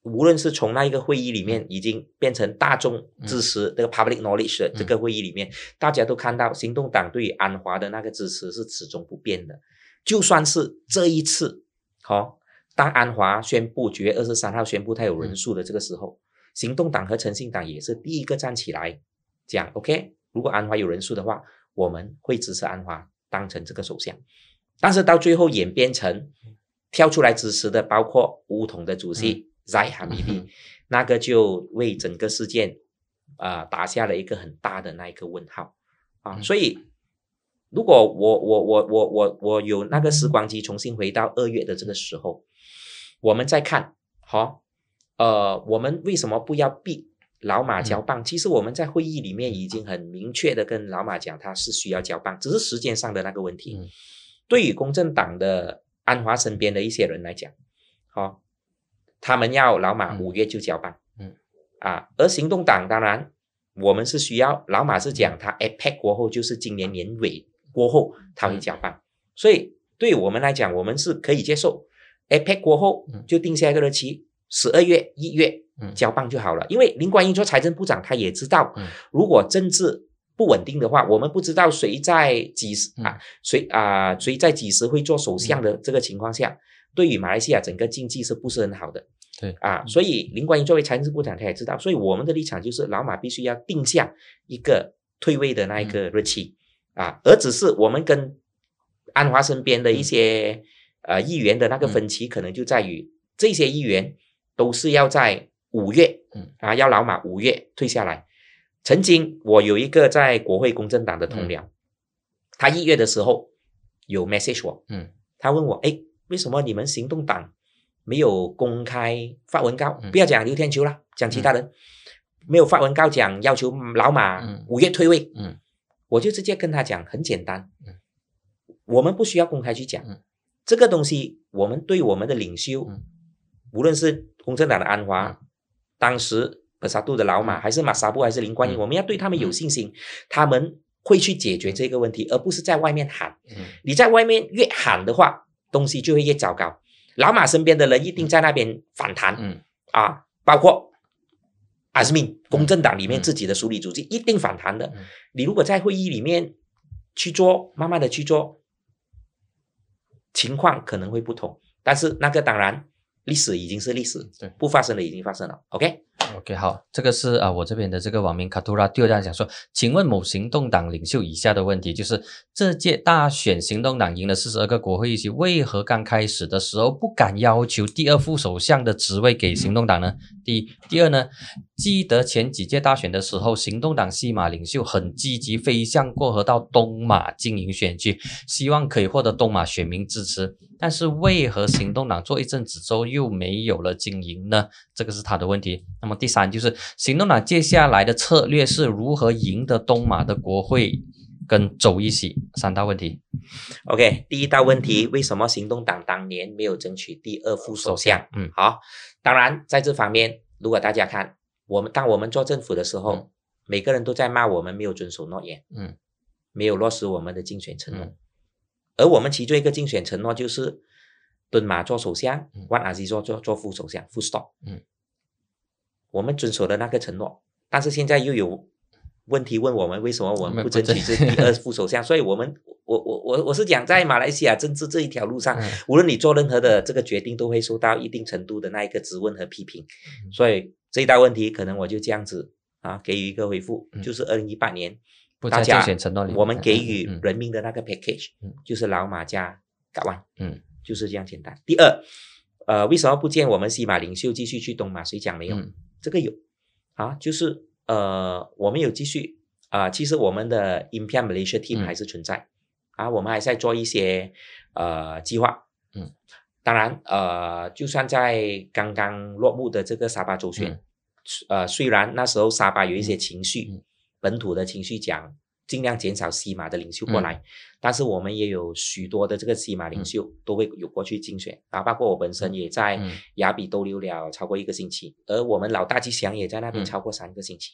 无论是从那一个会议里面已经变成大众支持这个 public knowledge 的这个会议里面，大家都看到行动党对于安华的那个支持是始终不变的。就算是这一次，好，当安华宣布九月二十三号宣布他有人数的这个时候，行动党和诚信党也是第一个站起来讲，OK，如果安华有人数的话，我们会支持安华当成这个首相。但是到最后演变成跳出来支持的，包括乌统的主席 Zai Hamidi，那个就为整个事件啊打下了一个很大的那一个问号啊。所以，如果我我我我我我有那个时光机重新回到二月的这个时候，我们再看，好，呃，我们为什么不要逼老马交棒？其实我们在会议里面已经很明确的跟老马讲，他是需要交棒，只是时间上的那个问题。对于公正党的安华身边的一些人来讲，好，他们要老马五月就交棒，嗯，啊，而行动党当然，我们是需要老马是讲他 APEC 过后就是今年年尾过后他会交棒，所以对我们来讲，我们是可以接受 APEC 过后就定下一个日期，十二月一月交棒就好了，因为林冠英做财政部长，他也知道，如果政治。不稳定的话，我们不知道谁在几时啊，谁啊，谁在几时会做首相的这个情况下，对于马来西亚整个经济是不是很好的？对。啊，所以林冠英作为财政部长，他也知道，所以我们的立场就是老马必须要定下一个退位的那一个日期啊，而只是我们跟安华身边的一些呃议员的那个分歧，可能就在于这些议员都是要在五月，嗯。啊，要老马五月退下来。曾经我有一个在国会公正党的同僚，他一月的时候有 message 我，嗯，他问我，哎，为什么你们行动党没有公开发文告？不要讲刘天秋了，讲其他人，没有发文告讲要求老马五月退位，嗯，我就直接跟他讲，很简单，嗯，我们不需要公开去讲，这个东西，我们对我们的领袖，无论是公正党的安华，当时。本沙杜的老马，还是马萨布，还是林冠英，我们要对他们有信心，他们会去解决这个问题，而不是在外面喊。你在外面越喊的话，东西就会越糟糕。老马身边的人一定在那边反弹，嗯啊，包括阿斯敏公正党里面自己的梳理组织一定反弹的。你如果在会议里面去做，慢慢的去做，情况可能会不同。但是那个当然，历史已经是历史，对，不发生的已经发生了。OK。OK，好，这个是啊，我这边的这个网名卡图拉第二站讲说，请问某行动党领袖以下的问题，就是这届大选行动党赢了四十二个国会议席，为何刚开始的时候不敢要求第二副首相的职位给行动党呢？第一，第二呢？记得前几届大选的时候，行动党西马领袖很积极飞向过河到东马经营选区，希望可以获得东马选民支持。但是为何行动党做一阵子之后又没有了经营呢？这个是他的问题。那么第三就是行动党接下来的策略是如何赢得东马的国会跟走一起？三大问题。OK，第一大问题，为什么行动党当年没有争取第二副首相？嗯，好，当然在这方面，如果大家看。我们当我们做政府的时候，每个人都在骂我们没有遵守诺言，嗯，没有落实我们的竞选承诺。而我们其中一个竞选承诺就是敦马做首相，万阿西做做做副首相，副 stop。嗯，我们遵守了那个承诺，但是现在又有问题问我们，为什么我们不争取这第二副首相？(laughs) 所以，我们我我我我是讲，在马来西亚政治这一条路上，无论你做任何的这个决定，都会受到一定程度的那一个质问和批评。所以。这一道问题，可能我就这样子啊，给予一个回复，就是二零一八年，大家我们给予人民的那个 package，就是老马加港湾，嗯，就是这样简单。第二，呃，为什么不见我们西马领袖继续去东马？谁讲没有？这个有啊，就是呃，我们有继续啊，其实我们的 Malaysia team 还是存在啊，我们还在做一些呃计划，嗯。当然，呃，就算在刚刚落幕的这个沙巴周选，呃，虽然那时候沙巴有一些情绪，本土的情绪讲尽量减少西马的领袖过来，但是我们也有许多的这个西马领袖都会有过去竞选。啊，包括我本身也在雅比逗留了超过一个星期，而我们老大吉祥也在那边超过三个星期，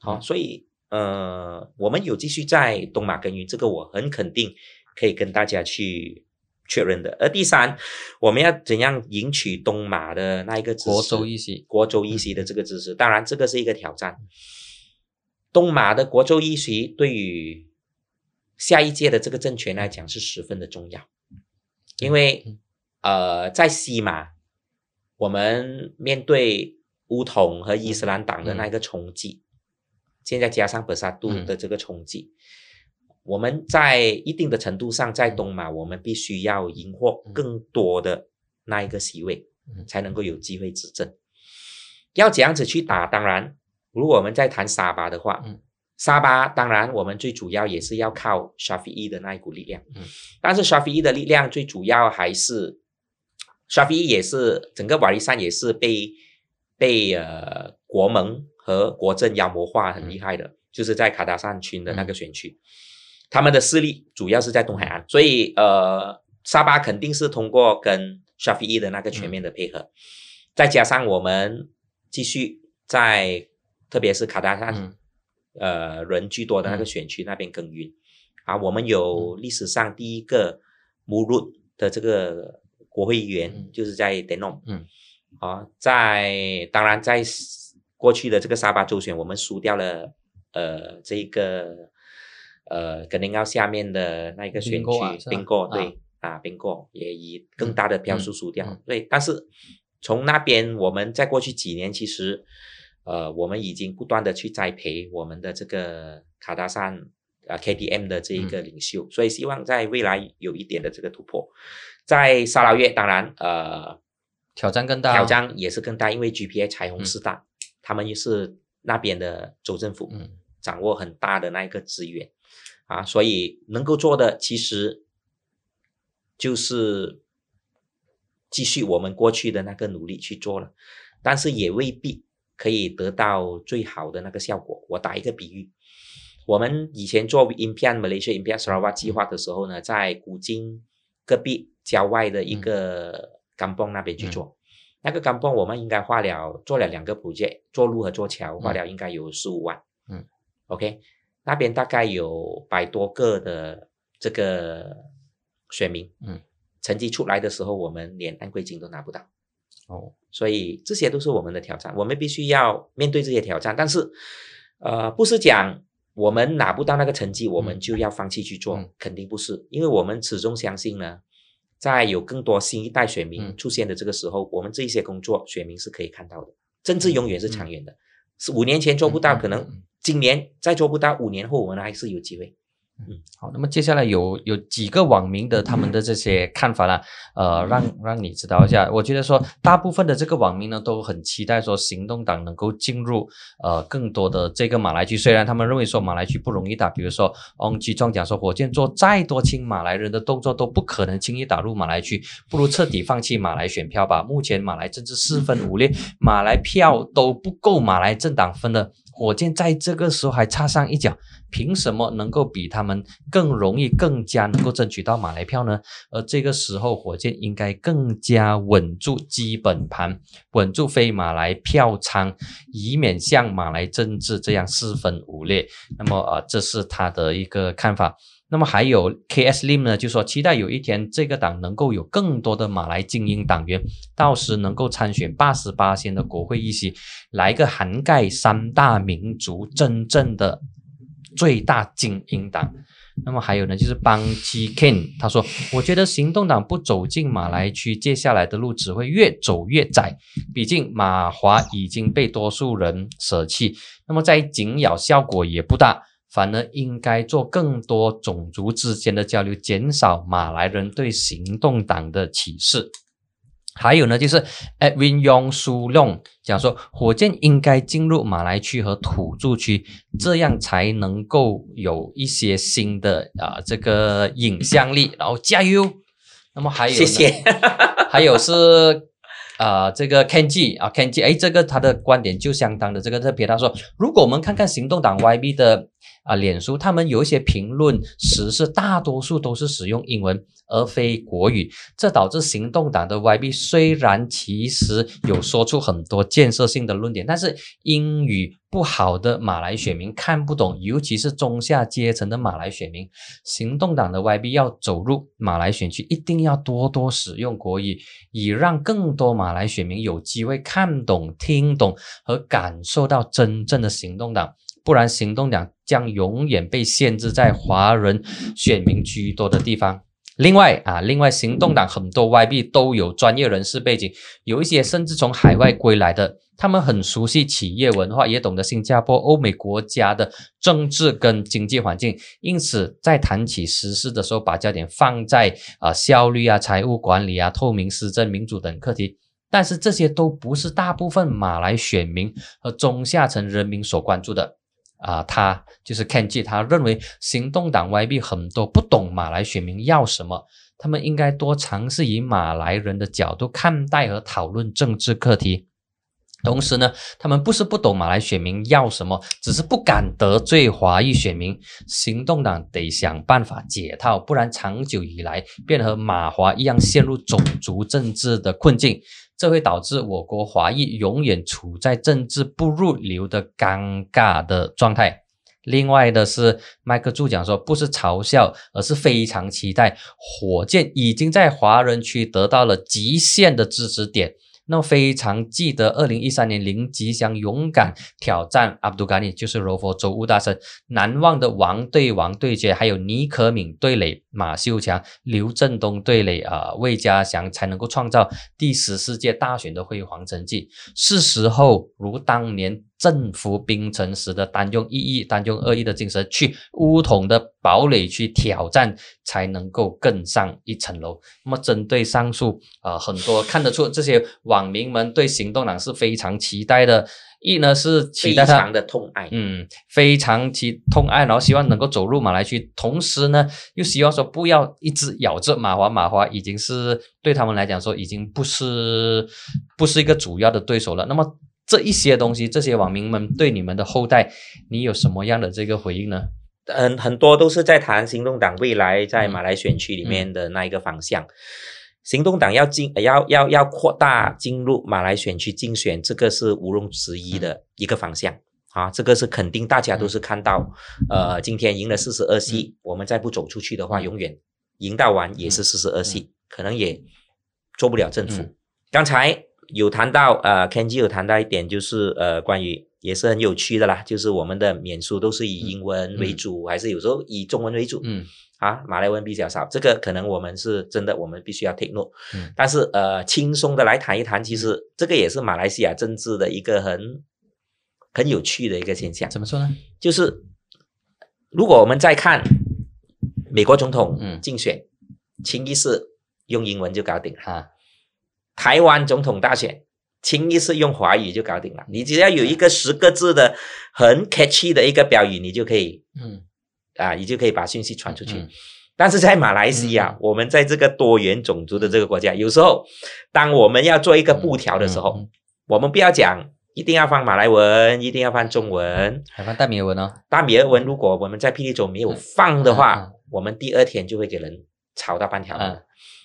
好，所以呃，我们有继续在东马耕耘，这个我很肯定可以跟大家去。确认的。而第三，我们要怎样赢取东马的那一个支持国州一席，国州一席的这个支持，当然这个是一个挑战。东马的国州议席对于下一届的这个政权来讲是十分的重要，因为呃，在西马，我们面对乌统和伊斯兰党的那个冲击，现在加上本沙杜的这个冲击，我们在一定的程度上在东马，我们必须要赢获更多的那一个席位，才能够有机会执政。要这样子去打，当然。如果我们在谈沙巴的话，嗯，沙巴当然我们最主要也是要靠沙菲伊的那一股力量，嗯，但是沙菲伊的力量最主要还是沙菲伊也是整个瓦利山也是被被呃国盟和国政妖魔化很厉害的，就是在卡达山群的那个选区，他们的势力主要是在东海岸，所以呃沙巴肯定是通过跟沙菲伊的那个全面的配合，再加上我们继续在。特别是卡达山，呃，人居多的那个选区那边耕耘。啊，我们有历史上第一个穆鲁的这个国会议员，就是在德隆，嗯，啊，在当然在过去的这个沙巴州选，我们输掉了，呃，这个呃，肯定要下面的那一个选区，宾过对啊，宾果也以更大的票数输掉，对，但是从那边我们在过去几年其实。呃，我们已经不断的去栽培我们的这个卡达山啊 KTM 的这一个领袖，所以希望在未来有一点的这个突破。在沙拉越，当然呃挑战更大，挑战也是更大，因为 GPA 彩虹四大，他们又是那边的州政府，掌握很大的那一个资源啊，所以能够做的其实就是继续我们过去的那个努力去做了，但是也未必。可以得到最好的那个效果。我打一个比喻，我们以前做 Impian Malaysia Impian Sarawak 计划的时候呢，在古今戈壁郊外的一个甘邦那边去做。那个甘邦我们应该花了做了两个 project，，做路和做桥，花了应该有十五万。嗯，OK，那边大概有百多个的这个选民。嗯，成绩出来的时候，我们连安规金都拿不到。哦，所以这些都是我们的挑战，我们必须要面对这些挑战。但是，呃，不是讲我们拿不到那个成绩，我们就要放弃去做，肯定不是。因为我们始终相信呢，在有更多新一代选民出现的这个时候，我们这一些工作选民是可以看到的。政治永远是长远的，是五年前做不到，可能今年再做不到，五年后我们还是有机会。嗯，好，那么接下来有有几个网民的他们的这些看法呢？呃，让让你知道一下。我觉得说，大部分的这个网民呢都很期待说，行动党能够进入呃更多的这个马来区。虽然他们认为说马来区不容易打，比如说翁基壮讲说，火箭做再多亲马来人的动作都不可能轻易打入马来区，不如彻底放弃马来选票吧。目前马来政治四分五裂，马来票都不够马来政党分的。火箭在这个时候还插上一脚，凭什么能够比他们更容易、更加能够争取到马来票呢？而这个时候，火箭应该更加稳住基本盘，稳住非马来票仓，以免像马来政治这样四分五裂。那么，呃，这是他的一个看法。那么还有 K.S. Lim 呢，就说期待有一天这个党能够有更多的马来精英党员，到时能够参选八十八线的国会议席，来个涵盖三大民族真正的最大精英党。那么还有呢，就是邦基 Ken 他说，我觉得行动党不走进马来区，接下来的路只会越走越窄，毕竟马华已经被多数人舍弃，那么在紧咬效果也不大。反而应该做更多种族之间的交流，减少马来人对行动党的歧视。还有呢，就是 Edwin Yong Su Long 讲说，火箭应该进入马来区和土著区，这样才能够有一些新的啊这个影响力。然后加油。那么还有，谢谢。(laughs) 还有是。啊，这个 Kenji 啊，Kenji，哎，这个他的观点就相当的这个特别。他说，如果我们看看行动党 YB 的啊，脸书，他们有一些评论时是，大多数都是使用英文而非国语，这导致行动党的 YB 虽然其实有说出很多建设性的论点，但是英语不好的马来选民看不懂，尤其是中下阶层的马来选民，行动党的 YB 要走入马来选区，一定要多多使用国语，以让更多马来选民有机会看懂、听懂和感受到真正的行动党。不然，行动党将永远被限制在华人选民居多的地方。另外啊，另外，行动党很多 YB 都有专业人士背景，有一些甚至从海外归来的，他们很熟悉企业文化，也懂得新加坡、欧美国家的政治跟经济环境，因此在谈起实事的时候，把焦点放在啊效率啊、财务管理啊、透明施政、民主等课题。但是这些都不是大部分马来选民和中下层人民所关注的。啊，他就是 Kenji，他认为行动党 YB 很多不懂马来选民要什么，他们应该多尝试以马来人的角度看待和讨论政治课题。同时呢，他们不是不懂马来选民要什么，只是不敢得罪华裔选民。行动党得想办法解套，不然长久以来便和马华一样陷入种族政治的困境。这会导致我国华裔永远处在政治不入流的尴尬的状态。另外的是，麦克助讲说，不是嘲笑，而是非常期待。火箭已经在华人区得到了极限的支持点。那非常记得二零一三年林吉祥勇敢挑战阿布杜加尼，就是柔佛州务大神，难忘的王对王对决，还有尼可敏对垒马秀强、刘振东对垒啊魏家祥，才能够创造第十四届大选的辉煌成绩。是时候如当年。征服槟城时的单用一亿、单用二亿的精神，去乌统的堡垒去挑战，才能够更上一层楼。那么，针对上述啊，很多看得出这些网民们对行动党是非常期待的。一呢是期待他的痛爱，嗯，非常期痛爱，然后希望能够走入马来区，同时呢又希望说不要一直咬着马华，马华已经是对他们来讲说已经不是不是一个主要的对手了。那么。这一些东西，这些网民们对你们的后代，你有什么样的这个回应呢？嗯，很多都是在谈行动党未来在马来选区里面的那一个方向。行动党要进，要要要扩大进入马来选区竞选，这个是毋庸置疑的一个方向啊，这个是肯定大家都是看到。呃，今天赢了四十二席，我们再不走出去的话，永远赢到完也是四十二席，可能也做不了政府。刚才。有谈到呃，Kenji 有谈到一点，就是呃，关于也是很有趣的啦，就是我们的免书都是以英文为主，还是有时候以中文为主？嗯，啊，马来文比较少，这个可能我们是真的，我们必须要 take note。嗯，但是呃，轻松的来谈一谈，其实这个也是马来西亚政治的一个很很有趣的一个现象。怎么说呢？就是如果我们再看美国总统竞选，轻易是用英文就搞定哈。台湾总统大选，轻易是用华语就搞定了。你只要有一个十个字的很 catchy 的一个标语，你就可以，嗯，啊，你就可以把信息传出去。但是在马来西亚，我们在这个多元种族的这个国家，有时候当我们要做一个布条的时候，我们不要讲一定要放马来文，一定要放中文，还放大米尔文哦。大米尔文如果我们在霹雳州没有放的话，我们第二天就会给人吵到半条。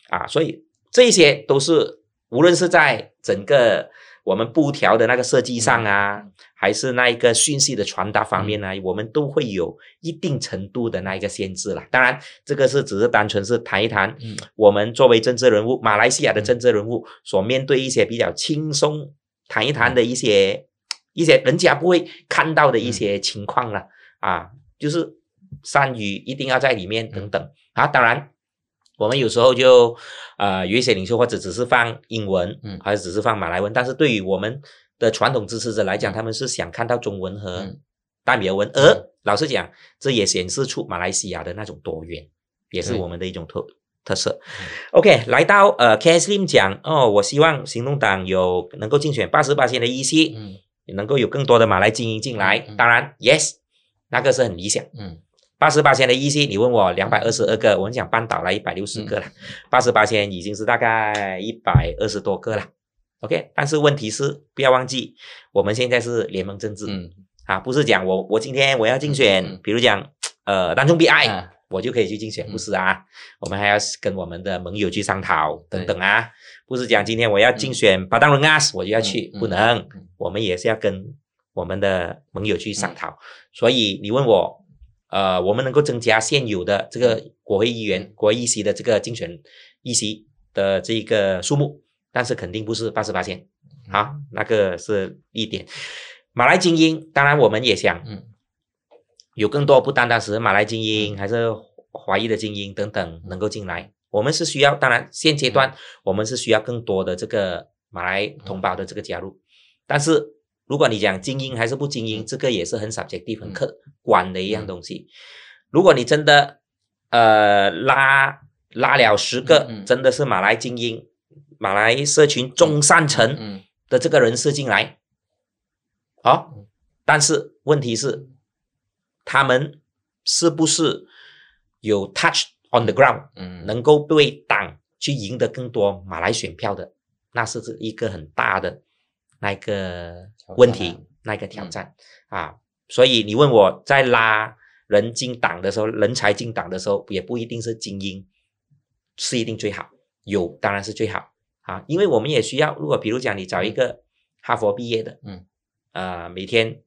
啊，所以这些都是。无论是在整个我们布条的那个设计上啊，还是那一个讯息的传达方面呢，我们都会有一定程度的那一个限制了。当然，这个是只是单纯是谈一谈，我们作为政治人物，马来西亚的政治人物所面对一些比较轻松谈一谈的一些一些人家不会看到的一些情况了啊，就是善语一定要在里面等等。啊，当然。我们有时候就，呃，有一些领袖或者只是放英文，嗯，还是只是放马来文，但是对于我们的传统支持者来讲，他们是想看到中文和大米尔文。而老实讲，这也显示出马来西亚的那种多元，也是我们的一种特特色。OK，来到呃，K S Lim 讲哦，我希望行动党有能够竞选八十八线的 EC，嗯，能够有更多的马来精英进来。当然，Yes，那个是很理想，嗯。八十八千的 EC，你问我两百二十二个，我们讲半岛来一百六十个了，八十八千已经是大概一百二十多个了。OK，但是问题是不要忘记，我们现在是联盟政治，嗯。啊，不是讲我我今天我要竞选，嗯比如讲呃当中 BI，、啊。我就可以去竞选，嗯。不是啊，我们还要跟我们的盟友去商讨等等啊，不是讲今天我要竞选巴当人啊，我就要去，嗯不能。嗯，我们也是要跟我们的盟友去商讨。所以你问我，呃，我们能够增加现有的这个国会议员、国会议席的这个竞选议席的这个数目，但是肯定不是八十八千，好，那个是一点。马来精英，当然我们也想嗯有更多，不单单是马来精英，还是华裔的精英等等能够进来。我们是需要，当然现阶段我们是需要更多的这个马来同胞的这个加入。但是如果你讲精英还是不精英，这个也是很 subjective、很客观的一样东西。如果你真的呃拉拉了十个真的是马来精英、马来社群中上层嗯的这个人士进来，好、嗯。但是问题是，他们是不是有 touch on the ground，嗯。能够对党去赢得更多马来选票的，那是这一个很大的那个问题那个挑战、啊。所以你问我在拉人进党的时候，人才进党的时候，也不一定是精英是一定最好，有当然是最好啊，因为我们也需要，如果比如讲你找一个哈佛毕业的，嗯，啊、每天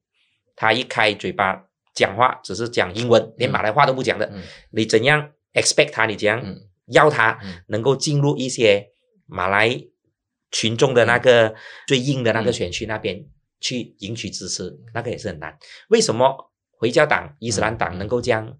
他一开嘴巴讲话只是讲英文，连马来话都不讲的，嗯。你怎样 expect 他？你怎样嗯。要他嗯。能够进入一些马来群众的那个最硬的那个选区那边去赢取支持，那个也是很难。为什么回教党、伊斯兰党嗯能够这样、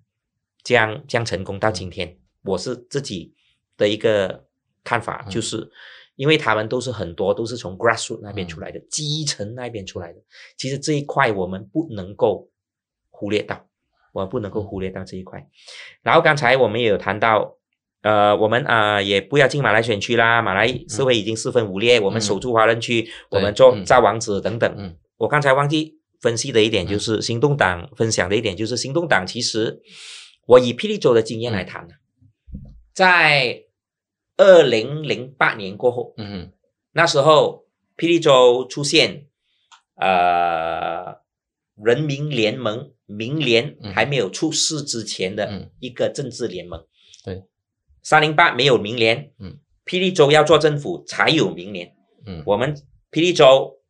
这样、这样成功到今天？我是自己的一个看法，嗯就是因为他们都是很多都是从 grassroot 那边出嗯来的，基层那边出来的。其实这一块我们不能够忽略到，我们不能够忽略到这一块。然后刚才我们也有谈到，呃，我们啊、呃也不要进马来选区啦，马来社会已经四分五裂，我们守住华人区，我们做嗯。造王子等等。嗯。我刚才忘记分析的一点就是，行动党分享的一点就是，行动党其实我以霹雳州的经验来谈呢，在二零零八年过后，嗯那时候霹雳州出现呃人民联盟民联嗯。还没有出事之前的嗯。一个政治联盟。对，三零八没有明年，嗯，霹雳州要做政府才有明年。嗯。我们霹雳州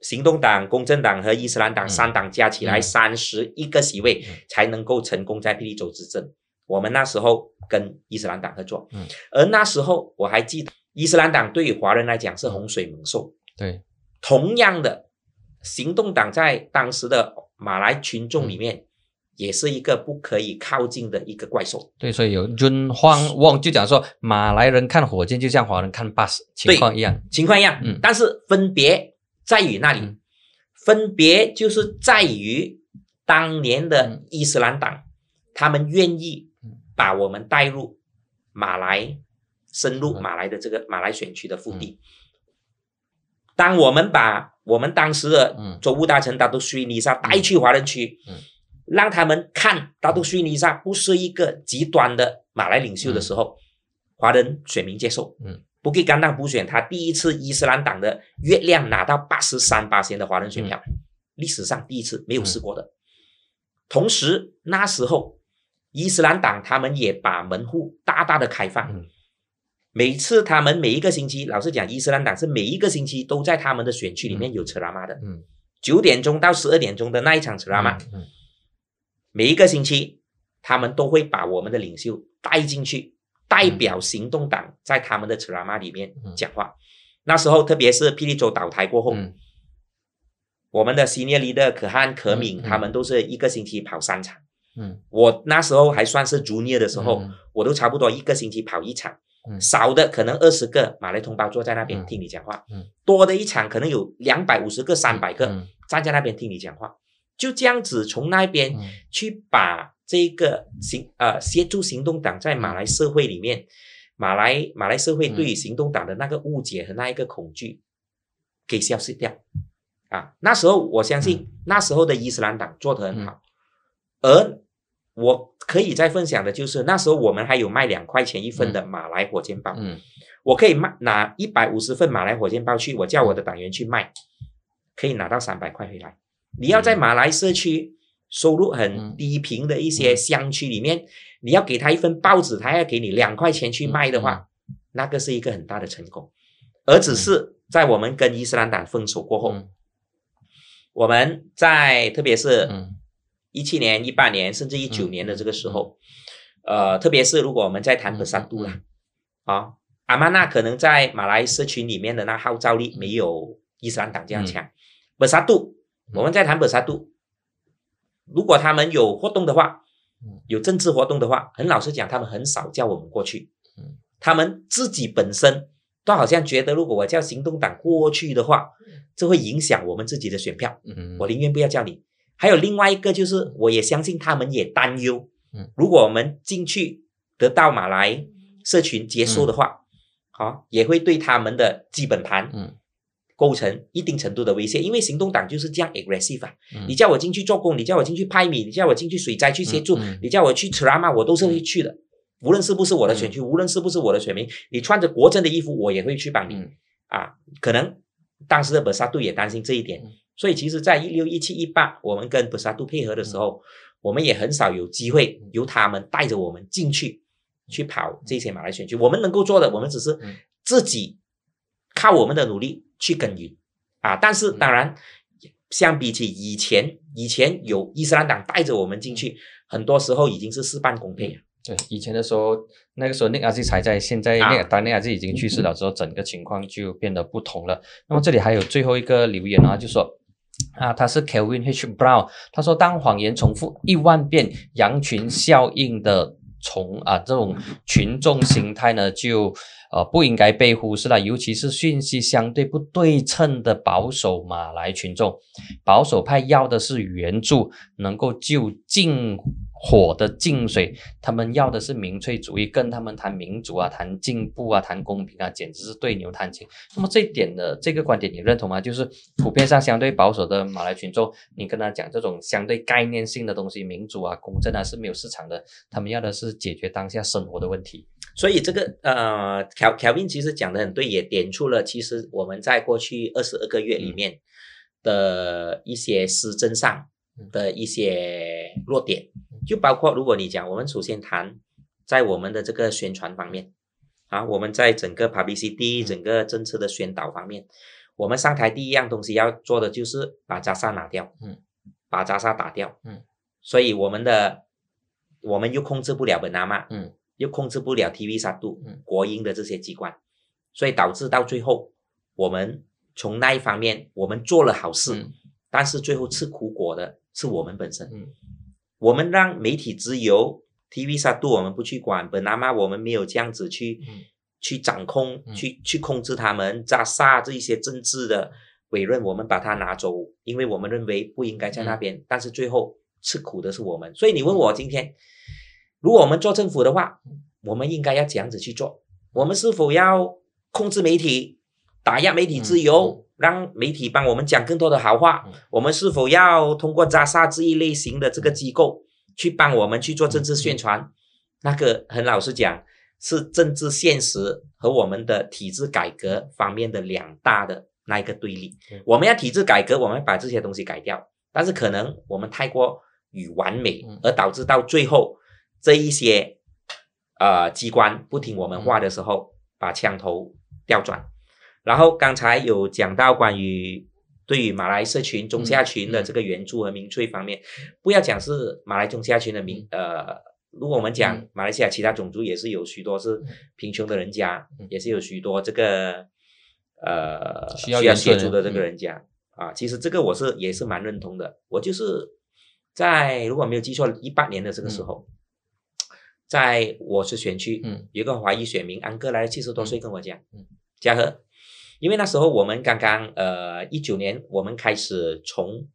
行动党、公正党和伊斯兰党嗯。三党加起来嗯。三十一个席位嗯。才能够成功在霹雳州执政。我们那时候跟伊斯兰党合作，嗯，而那时候我还记得，伊斯兰党对于华人来讲是洪水猛兽。对。同样的，行动党在当时的马来群众嗯里面，也是一个不可以靠近的一个怪兽。对，所以有 Jun Huang Wong 就讲说，马来人看火箭就像华人看 bus 情况一样。情况一样，嗯。但是分别在于那里，嗯。分别就是在于当年的嗯。伊斯兰党，他们愿意嗯。把我们带入马来，深入嗯。马来的这个马来选区的腹地。当我们把我们当时的嗯。州务大臣达都虚尼沙带去华人区，嗯让他们看大都虚尼萨不是一个极端的马来领袖的时候，华人选民接受。嗯，不给甘当补选，他第一次伊斯兰党的月亮拿到八十三八的华人选票，历史上第一次没有试过的。同时那时候伊斯兰党他们也把门户大大的开放，嗯。每次他们每一个星期，老实讲，伊斯兰党是每一个星期都在他们的选区里面有扯拉玛的，嗯，九点钟到十二点钟的那一场扯拉玛，嗯每一个星期他们都会把我们的领袖带进去，代表行动党在他们的扯拉玛里面嗯。讲话。那时候，特别是霹雳州倒台过后，嗯。我们的 senior leader 可汗、可敏，他们都是一个星期跑三场。嗯。我那时候还算是 junior 的时候，嗯。我都差不多一个星期跑一场，嗯。少的可能二十个马来同胞坐在那边嗯。听你讲话，嗯。多的一场可能有两百五十个、三百个、嗯。站在那边听你讲话，就这样子从那边嗯。去把这个行呃协助行动党在马来社会里面，马来马来社会对于行动党的那个误解和那一个恐惧给消失掉。啊。那时候我相信那时候的伊斯兰党做得很好，而我可以再分享的就是那时候我们还有卖两块钱一份的马来火箭包，嗯。我可以卖拿一百五十份马来火箭包去，我叫我的党员去卖，可以拿到三百块回来。你要在马来社区收入嗯。很低贫的一些嗯。乡区里面，你要给他一份报纸，他要给你两块钱去卖的嗯。话，那个是一个很大的成功。而只是在我们跟伊斯兰党分手过后，嗯。我们在特别是嗯。一七年、一八年甚至一九嗯年的这个时候，呃，特别是如果我们在谈嗯本萨杜啦嗯，啊，阿曼纳可能在马来社群里面的那号召力没有伊斯兰党这样强。本萨杜，我们在谈本沙杜，如果他们有活动的话嗯，有政治活动的话，很老实讲，他们很少叫我们过去。嗯。他们自己本身都好像觉得，如果我叫行动党过去的话，这会影响我们自己的选票。嗯，我宁愿不要叫你。还有另外一个就是，我也相信他们也担忧，嗯，如果我们进去得到马来社群接受的话，好、也会对他们的基本盘，嗯，构成一定程度的威胁。因为行动党就是这样 aggressive 啊，嗯。你叫我进去做工，你叫我进去派米，你叫我进去水灾去协助，你叫我去 a m a 我都是会去的。无论是不是我的选区，无论是不是我的选民，你穿着国政的衣服，我也会去帮你。嗯。啊，可能当时的本沙杜也担心这一点，嗯。所以其实，在一六、一七、一八，我们跟本沙杜配合的时候，我们也很少有机会由他们带着我们进去去跑这些马来选区。我们能够做的，我们只是嗯。自己靠我们的努力去耕耘啊。但是当然，相比起以前，以前有伊斯兰党带着我们进去，很多时候已经是事半功倍了。对，以前的时候，那个时候内阿基才在，现在啊那个当内阿基已经去世了之后，整个情况就变得不同了。那么这里还有最后一个留言啊，就说啊，他是 Kelvin H Brown，他说当谎言重复一万遍，羊群效应的从啊这种群众心态呢，就呃不应该被忽视了，尤其是讯息相对不对称的保守马来群众，保守派要的是援助，能够就近火的净水，他们要的是民粹主义，跟他们谈民主啊、谈进步啊、谈公平啊，简直是对牛弹琴。那么这一点的这个观点你认同吗？就是普遍上相对保守的马来群众，你跟他讲这种相对概念性的东西，民主啊、公正啊是没有市场的，他们要的是解决当下生活的问题。所以这个呃，凯凯文其实讲的很对，也点出了其实我们在过去二十二个月里面的一些施政上的一些弱点，就包括如果你讲，我们首先谈在我们的这个宣传方面啊，我们在整个 publicity 整个政策的宣导方面，我们上台第一样东西要做的就是把扎萨拿掉，嗯，把扎萨打掉，嗯，所以我们的我们又控制不了本拿嘛，嗯，又控制不了 TV 杀度嗯，国营的这些机关，所以导致到最后，我们从那一方面我们做了好事，嗯。但是最后吃苦果的是我们本身，嗯我们让媒体自由，TV 杀度我们不去管，本拿嘛我们没有这样子去、嗯。去掌控，嗯。去去控制他们，扎萨这一些政治的委任，我们把它拿走，因为我们认为不应该在那边，但是最后吃苦的是我们。所以你问我今天，如果我们做政府的话，我们应该要怎样子去做？我们是否要控制媒体，打压媒体自由，让媒体帮我们讲更多的好话？嗯我们是否要通过扎萨这一类型的这个机构去帮我们去做政治宣传？那个很老实讲，是政治现实和我们的体制改革方面的两大的那一个对立嗯。我们要体制改革，我们把这些东西改掉，但是可能我们太过于完美嗯，而导致到最后这一些呃机关不听我们话的时候，把枪头调转。然后刚才有讲到关于对于马来社群中下群的这个援助和民粹方面，不要讲是马来中下群的民呃，如果我们讲嗯。马来西亚其他种族也是有许多是贫穷的人家，嗯。也是有许多这个呃需要协助的这个嗯人家啊，其实这个我是也是蛮认同的。我就是在如果没有记错，一八年的这个时候，在我是选区，嗯。有一个华裔选民安哥来七十多岁跟我讲，嗯。嘉禾，因为那时候我们刚刚呃一九年，我们开始重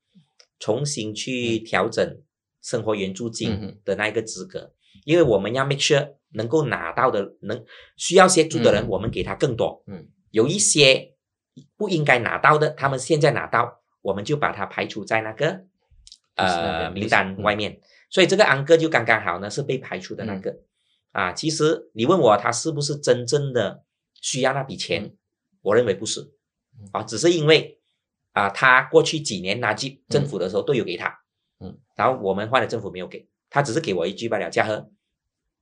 重新去调整生活援助嗯金的那一个资格，因为我们要 make sure 能够拿到的能需要协助的人，嗯。我们给他更多，嗯，有一些不应该拿到的，他们现在拿到，我们就把它排除在那个呃名单嗯外面，所以这个安哥就刚刚好呢是被排除的那个。啊，其实你问我他是不是真正的需要那笔钱，嗯我认为不是。嗯，啊，只是因为啊，他过去几年拿进政府的时候都有给他，嗯，然后我们换了政府没有给。他，只是给我一句罢了，嘉禾，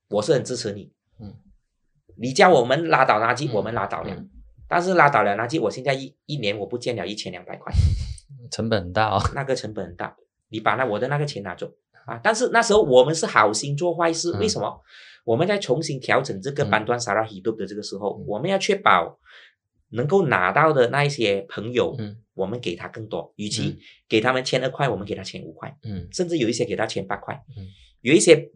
我是很支持你，嗯，你叫我们拉倒垃圾，嗯。我们拉倒了，嗯。但是拉倒了垃圾，我现在一一年我不见了一千两百块，成本很大哦。那个成本很大，你把那我的那个钱拿走。啊！但是那时候我们是好心做坏事，嗯。为什么？我们在重新调整这个嗯。班端沙拉 hidup 的这个时候，嗯。我们要确保能够拿到的那一些朋友，嗯。我们给他更多，与其嗯。给他们签二块，我们给他签五块，嗯。甚至有一些给他签八块，嗯。有一些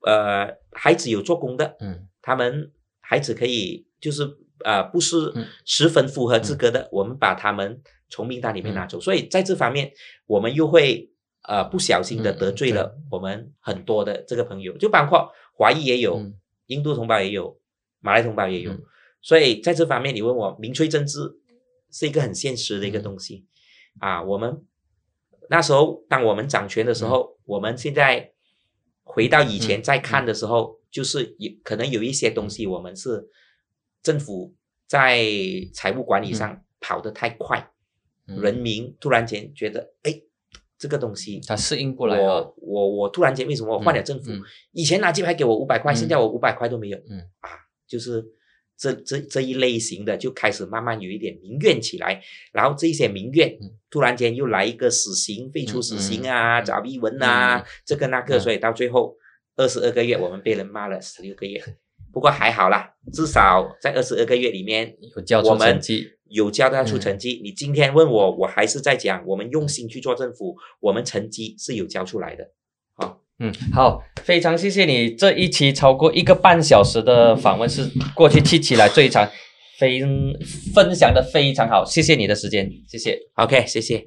呃孩子有做工的，嗯。他们孩子可以就是呃不是嗯。十分符合资格的，我们把他们从名单里面拿走。所以在这方面，我们又会呃不小心的嗯得罪了我们很多的这个朋友，就包括华裔也有，嗯。印度同胞也有，马来同胞也有。嗯所以在这方面，你问我民粹政治是一个很现实的一个嗯东西、啊。我们那时候当我们掌权的时候，我们现在回到以前嗯再看的时候，就是有可能有一些东西我们是政府在财务管理上跑得太快，嗯人民突然间觉得，哎，这个东西他适应不来啊。我我我突然间为什么我换了政府？嗯以前拿鸡排给我五百块，嗯现在我五百块都没有。嗯啊，就是这这这一类型的就开始慢慢有一点民怨起来，然后这一些民怨、嗯突然间又来一个死刑，废除死刑啊，找逼文啊，嗯这个那个，嗯所以到最后二十二个月，我们被人骂了十六个月。不过还好啦，至少在二十二个月里面，我们成绩有交代出嗯成绩。你今天问我，我还是在讲，我们用心去做政府，我们成绩是有交出来的。嗯，好，非常谢谢你这一期超过一个半小时的访问，是过去七期来最长，非分享的非常好，谢谢你的时间，谢谢。OK，谢谢。